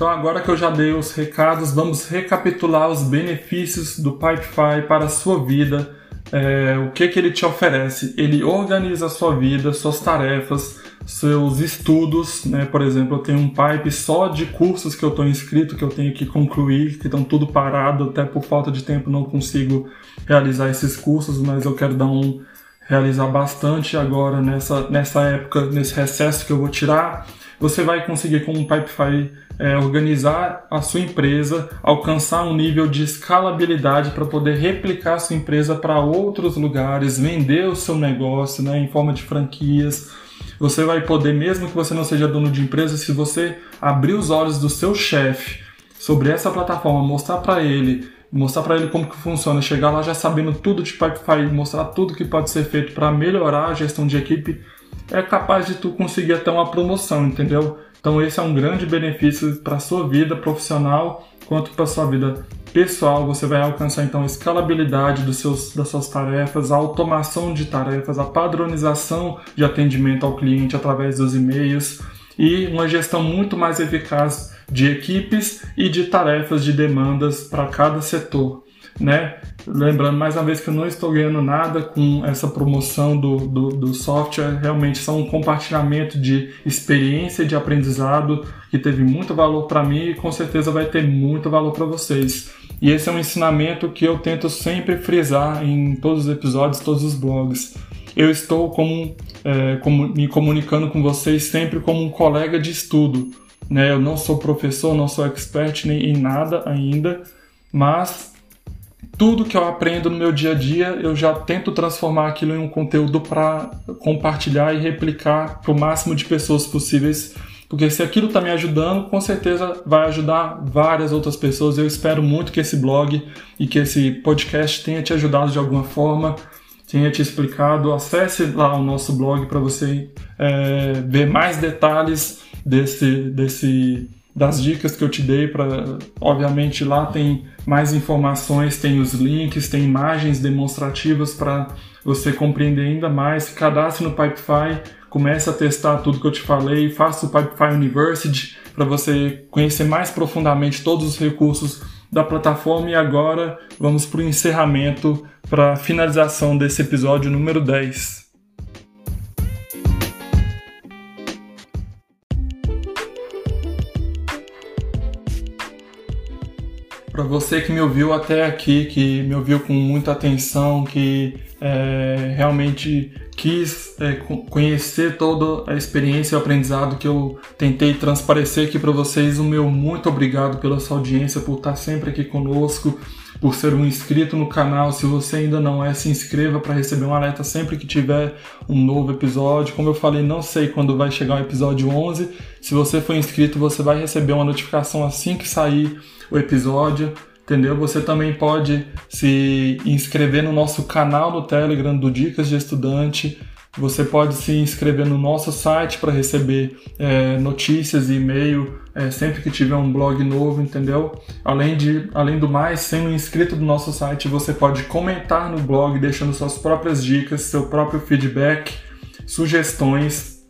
Então, agora que eu já dei os recados, vamos recapitular os benefícios do Pipefy para a sua vida. É, o que, que ele te oferece? Ele organiza a sua vida, suas tarefas, seus estudos. Né? Por exemplo, eu tenho um pipe só de cursos que eu estou inscrito, que eu tenho que concluir, que estão tudo parado, até por falta de tempo não consigo realizar esses cursos, mas eu quero dar um realizar bastante agora nessa, nessa época, nesse recesso que eu vou tirar. Você vai conseguir com o Pipefy é, organizar a sua empresa, alcançar um nível de escalabilidade para poder replicar a sua empresa para outros lugares, vender o seu negócio né, em forma de franquias. Você vai poder, mesmo que você não seja dono de empresa, se você abrir os olhos do seu chefe sobre essa plataforma, mostrar para ele, mostrar para ele como que funciona, chegar lá já sabendo tudo de Pipefy, mostrar tudo que pode ser feito para melhorar a gestão de equipe, é capaz de tu conseguir até uma promoção, entendeu? Então esse é um grande benefício para a sua vida profissional quanto para a sua vida pessoal. Você vai alcançar então a escalabilidade dos seus, das suas tarefas, a automação de tarefas, a padronização de atendimento ao cliente através dos e-mails e uma gestão muito mais eficaz de equipes e de tarefas de demandas para cada setor né? Lembrando mais uma vez que eu não estou ganhando nada com essa promoção do, do, do software, realmente são um compartilhamento de experiência de aprendizado que teve muito valor para mim e com certeza vai ter muito valor para vocês. E esse é um ensinamento que eu tento sempre frisar em todos os episódios, todos os blogs. Eu estou como, é, como me comunicando com vocês sempre como um colega de estudo. Né? Eu não sou professor, não sou expert nem em nada ainda, mas tudo que eu aprendo no meu dia a dia, eu já tento transformar aquilo em um conteúdo para compartilhar e replicar para o máximo de pessoas possíveis. Porque se aquilo está me ajudando, com certeza vai ajudar várias outras pessoas. Eu espero muito que esse blog e que esse podcast tenha te ajudado de alguma forma, tenha te explicado. Acesse lá o nosso blog para você é, ver mais detalhes desse, desse das dicas que eu te dei para obviamente lá tem mais informações, tem os links, tem imagens demonstrativas para você compreender ainda mais. Cadastre no Pipefy, comece a testar tudo que eu te falei, faça o Pipefy University para você conhecer mais profundamente todos os recursos da plataforma e agora vamos para o encerramento, para a finalização desse episódio número 10. Para você que me ouviu até aqui, que me ouviu com muita atenção, que é, realmente quis é, conhecer toda a experiência e o aprendizado que eu tentei transparecer aqui para vocês, o meu muito obrigado pela sua audiência, por estar sempre aqui conosco, por ser um inscrito no canal. Se você ainda não é, se inscreva para receber um alerta sempre que tiver um novo episódio. Como eu falei, não sei quando vai chegar o episódio 11. Se você for inscrito, você vai receber uma notificação assim que sair o episódio, entendeu? Você também pode se inscrever no nosso canal no Telegram do Dicas de Estudante. Você pode se inscrever no nosso site para receber é, notícias e e-mail é, sempre que tiver um blog novo, entendeu? Além, de, além do mais, sendo inscrito do nosso site, você pode comentar no blog, deixando suas próprias dicas, seu próprio feedback, sugestões.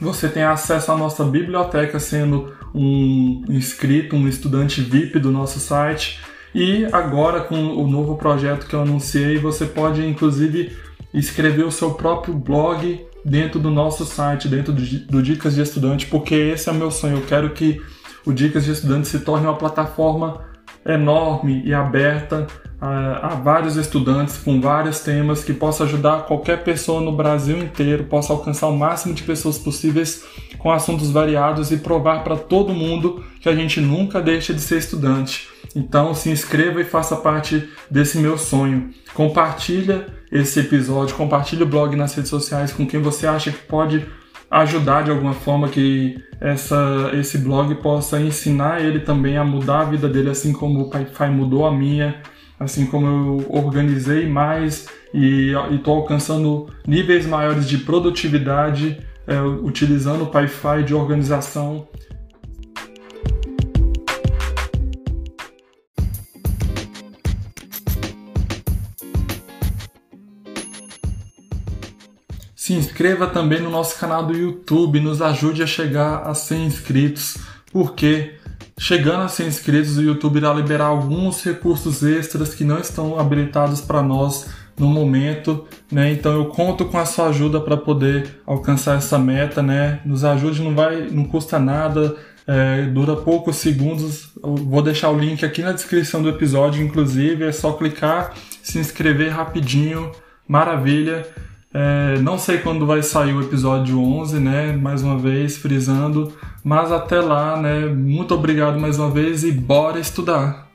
Você tem acesso à nossa biblioteca sendo um inscrito, um estudante VIP do nosso site. E agora, com o novo projeto que eu anunciei, você pode inclusive escrever o seu próprio blog dentro do nosso site, dentro do, Dicas de Estudante, porque esse é o meu sonho. Eu quero que o Dicas de Estudante se torne uma plataforma enorme e aberta a, a, vários estudantes com vários temas que possa ajudar qualquer pessoa no Brasil inteiro, possa alcançar o máximo de pessoas possíveis com assuntos variados e provar para todo mundo que a gente nunca deixa de ser estudante. Então se inscreva e faça parte desse meu sonho. Compartilha esse episódio, compartilha o blog nas redes sociais com quem você acha que pode ajudar de alguma forma que essa, esse blog possa ensinar ele também a mudar a vida dele, assim como o Pai mudou a minha, assim como eu organizei mais e estou alcançando níveis maiores de produtividade é, utilizando o Pi-Fi de organização. Se inscreva também no nosso canal do YouTube, nos ajude a chegar a 100 inscritos, porque chegando a 100 inscritos o YouTube irá liberar alguns recursos extras que não estão habilitados para nós no momento, né? Então eu conto com a sua ajuda para poder alcançar essa meta, né? Nos ajude, não vai, não custa nada, é, dura poucos segundos. Eu vou deixar o link aqui na descrição do episódio, inclusive é só clicar, se inscrever rapidinho, maravilha. É, não sei quando vai sair o episódio 11, né? Mais uma vez, frisando. Mas até lá, né? Muito obrigado mais uma vez e bora estudar!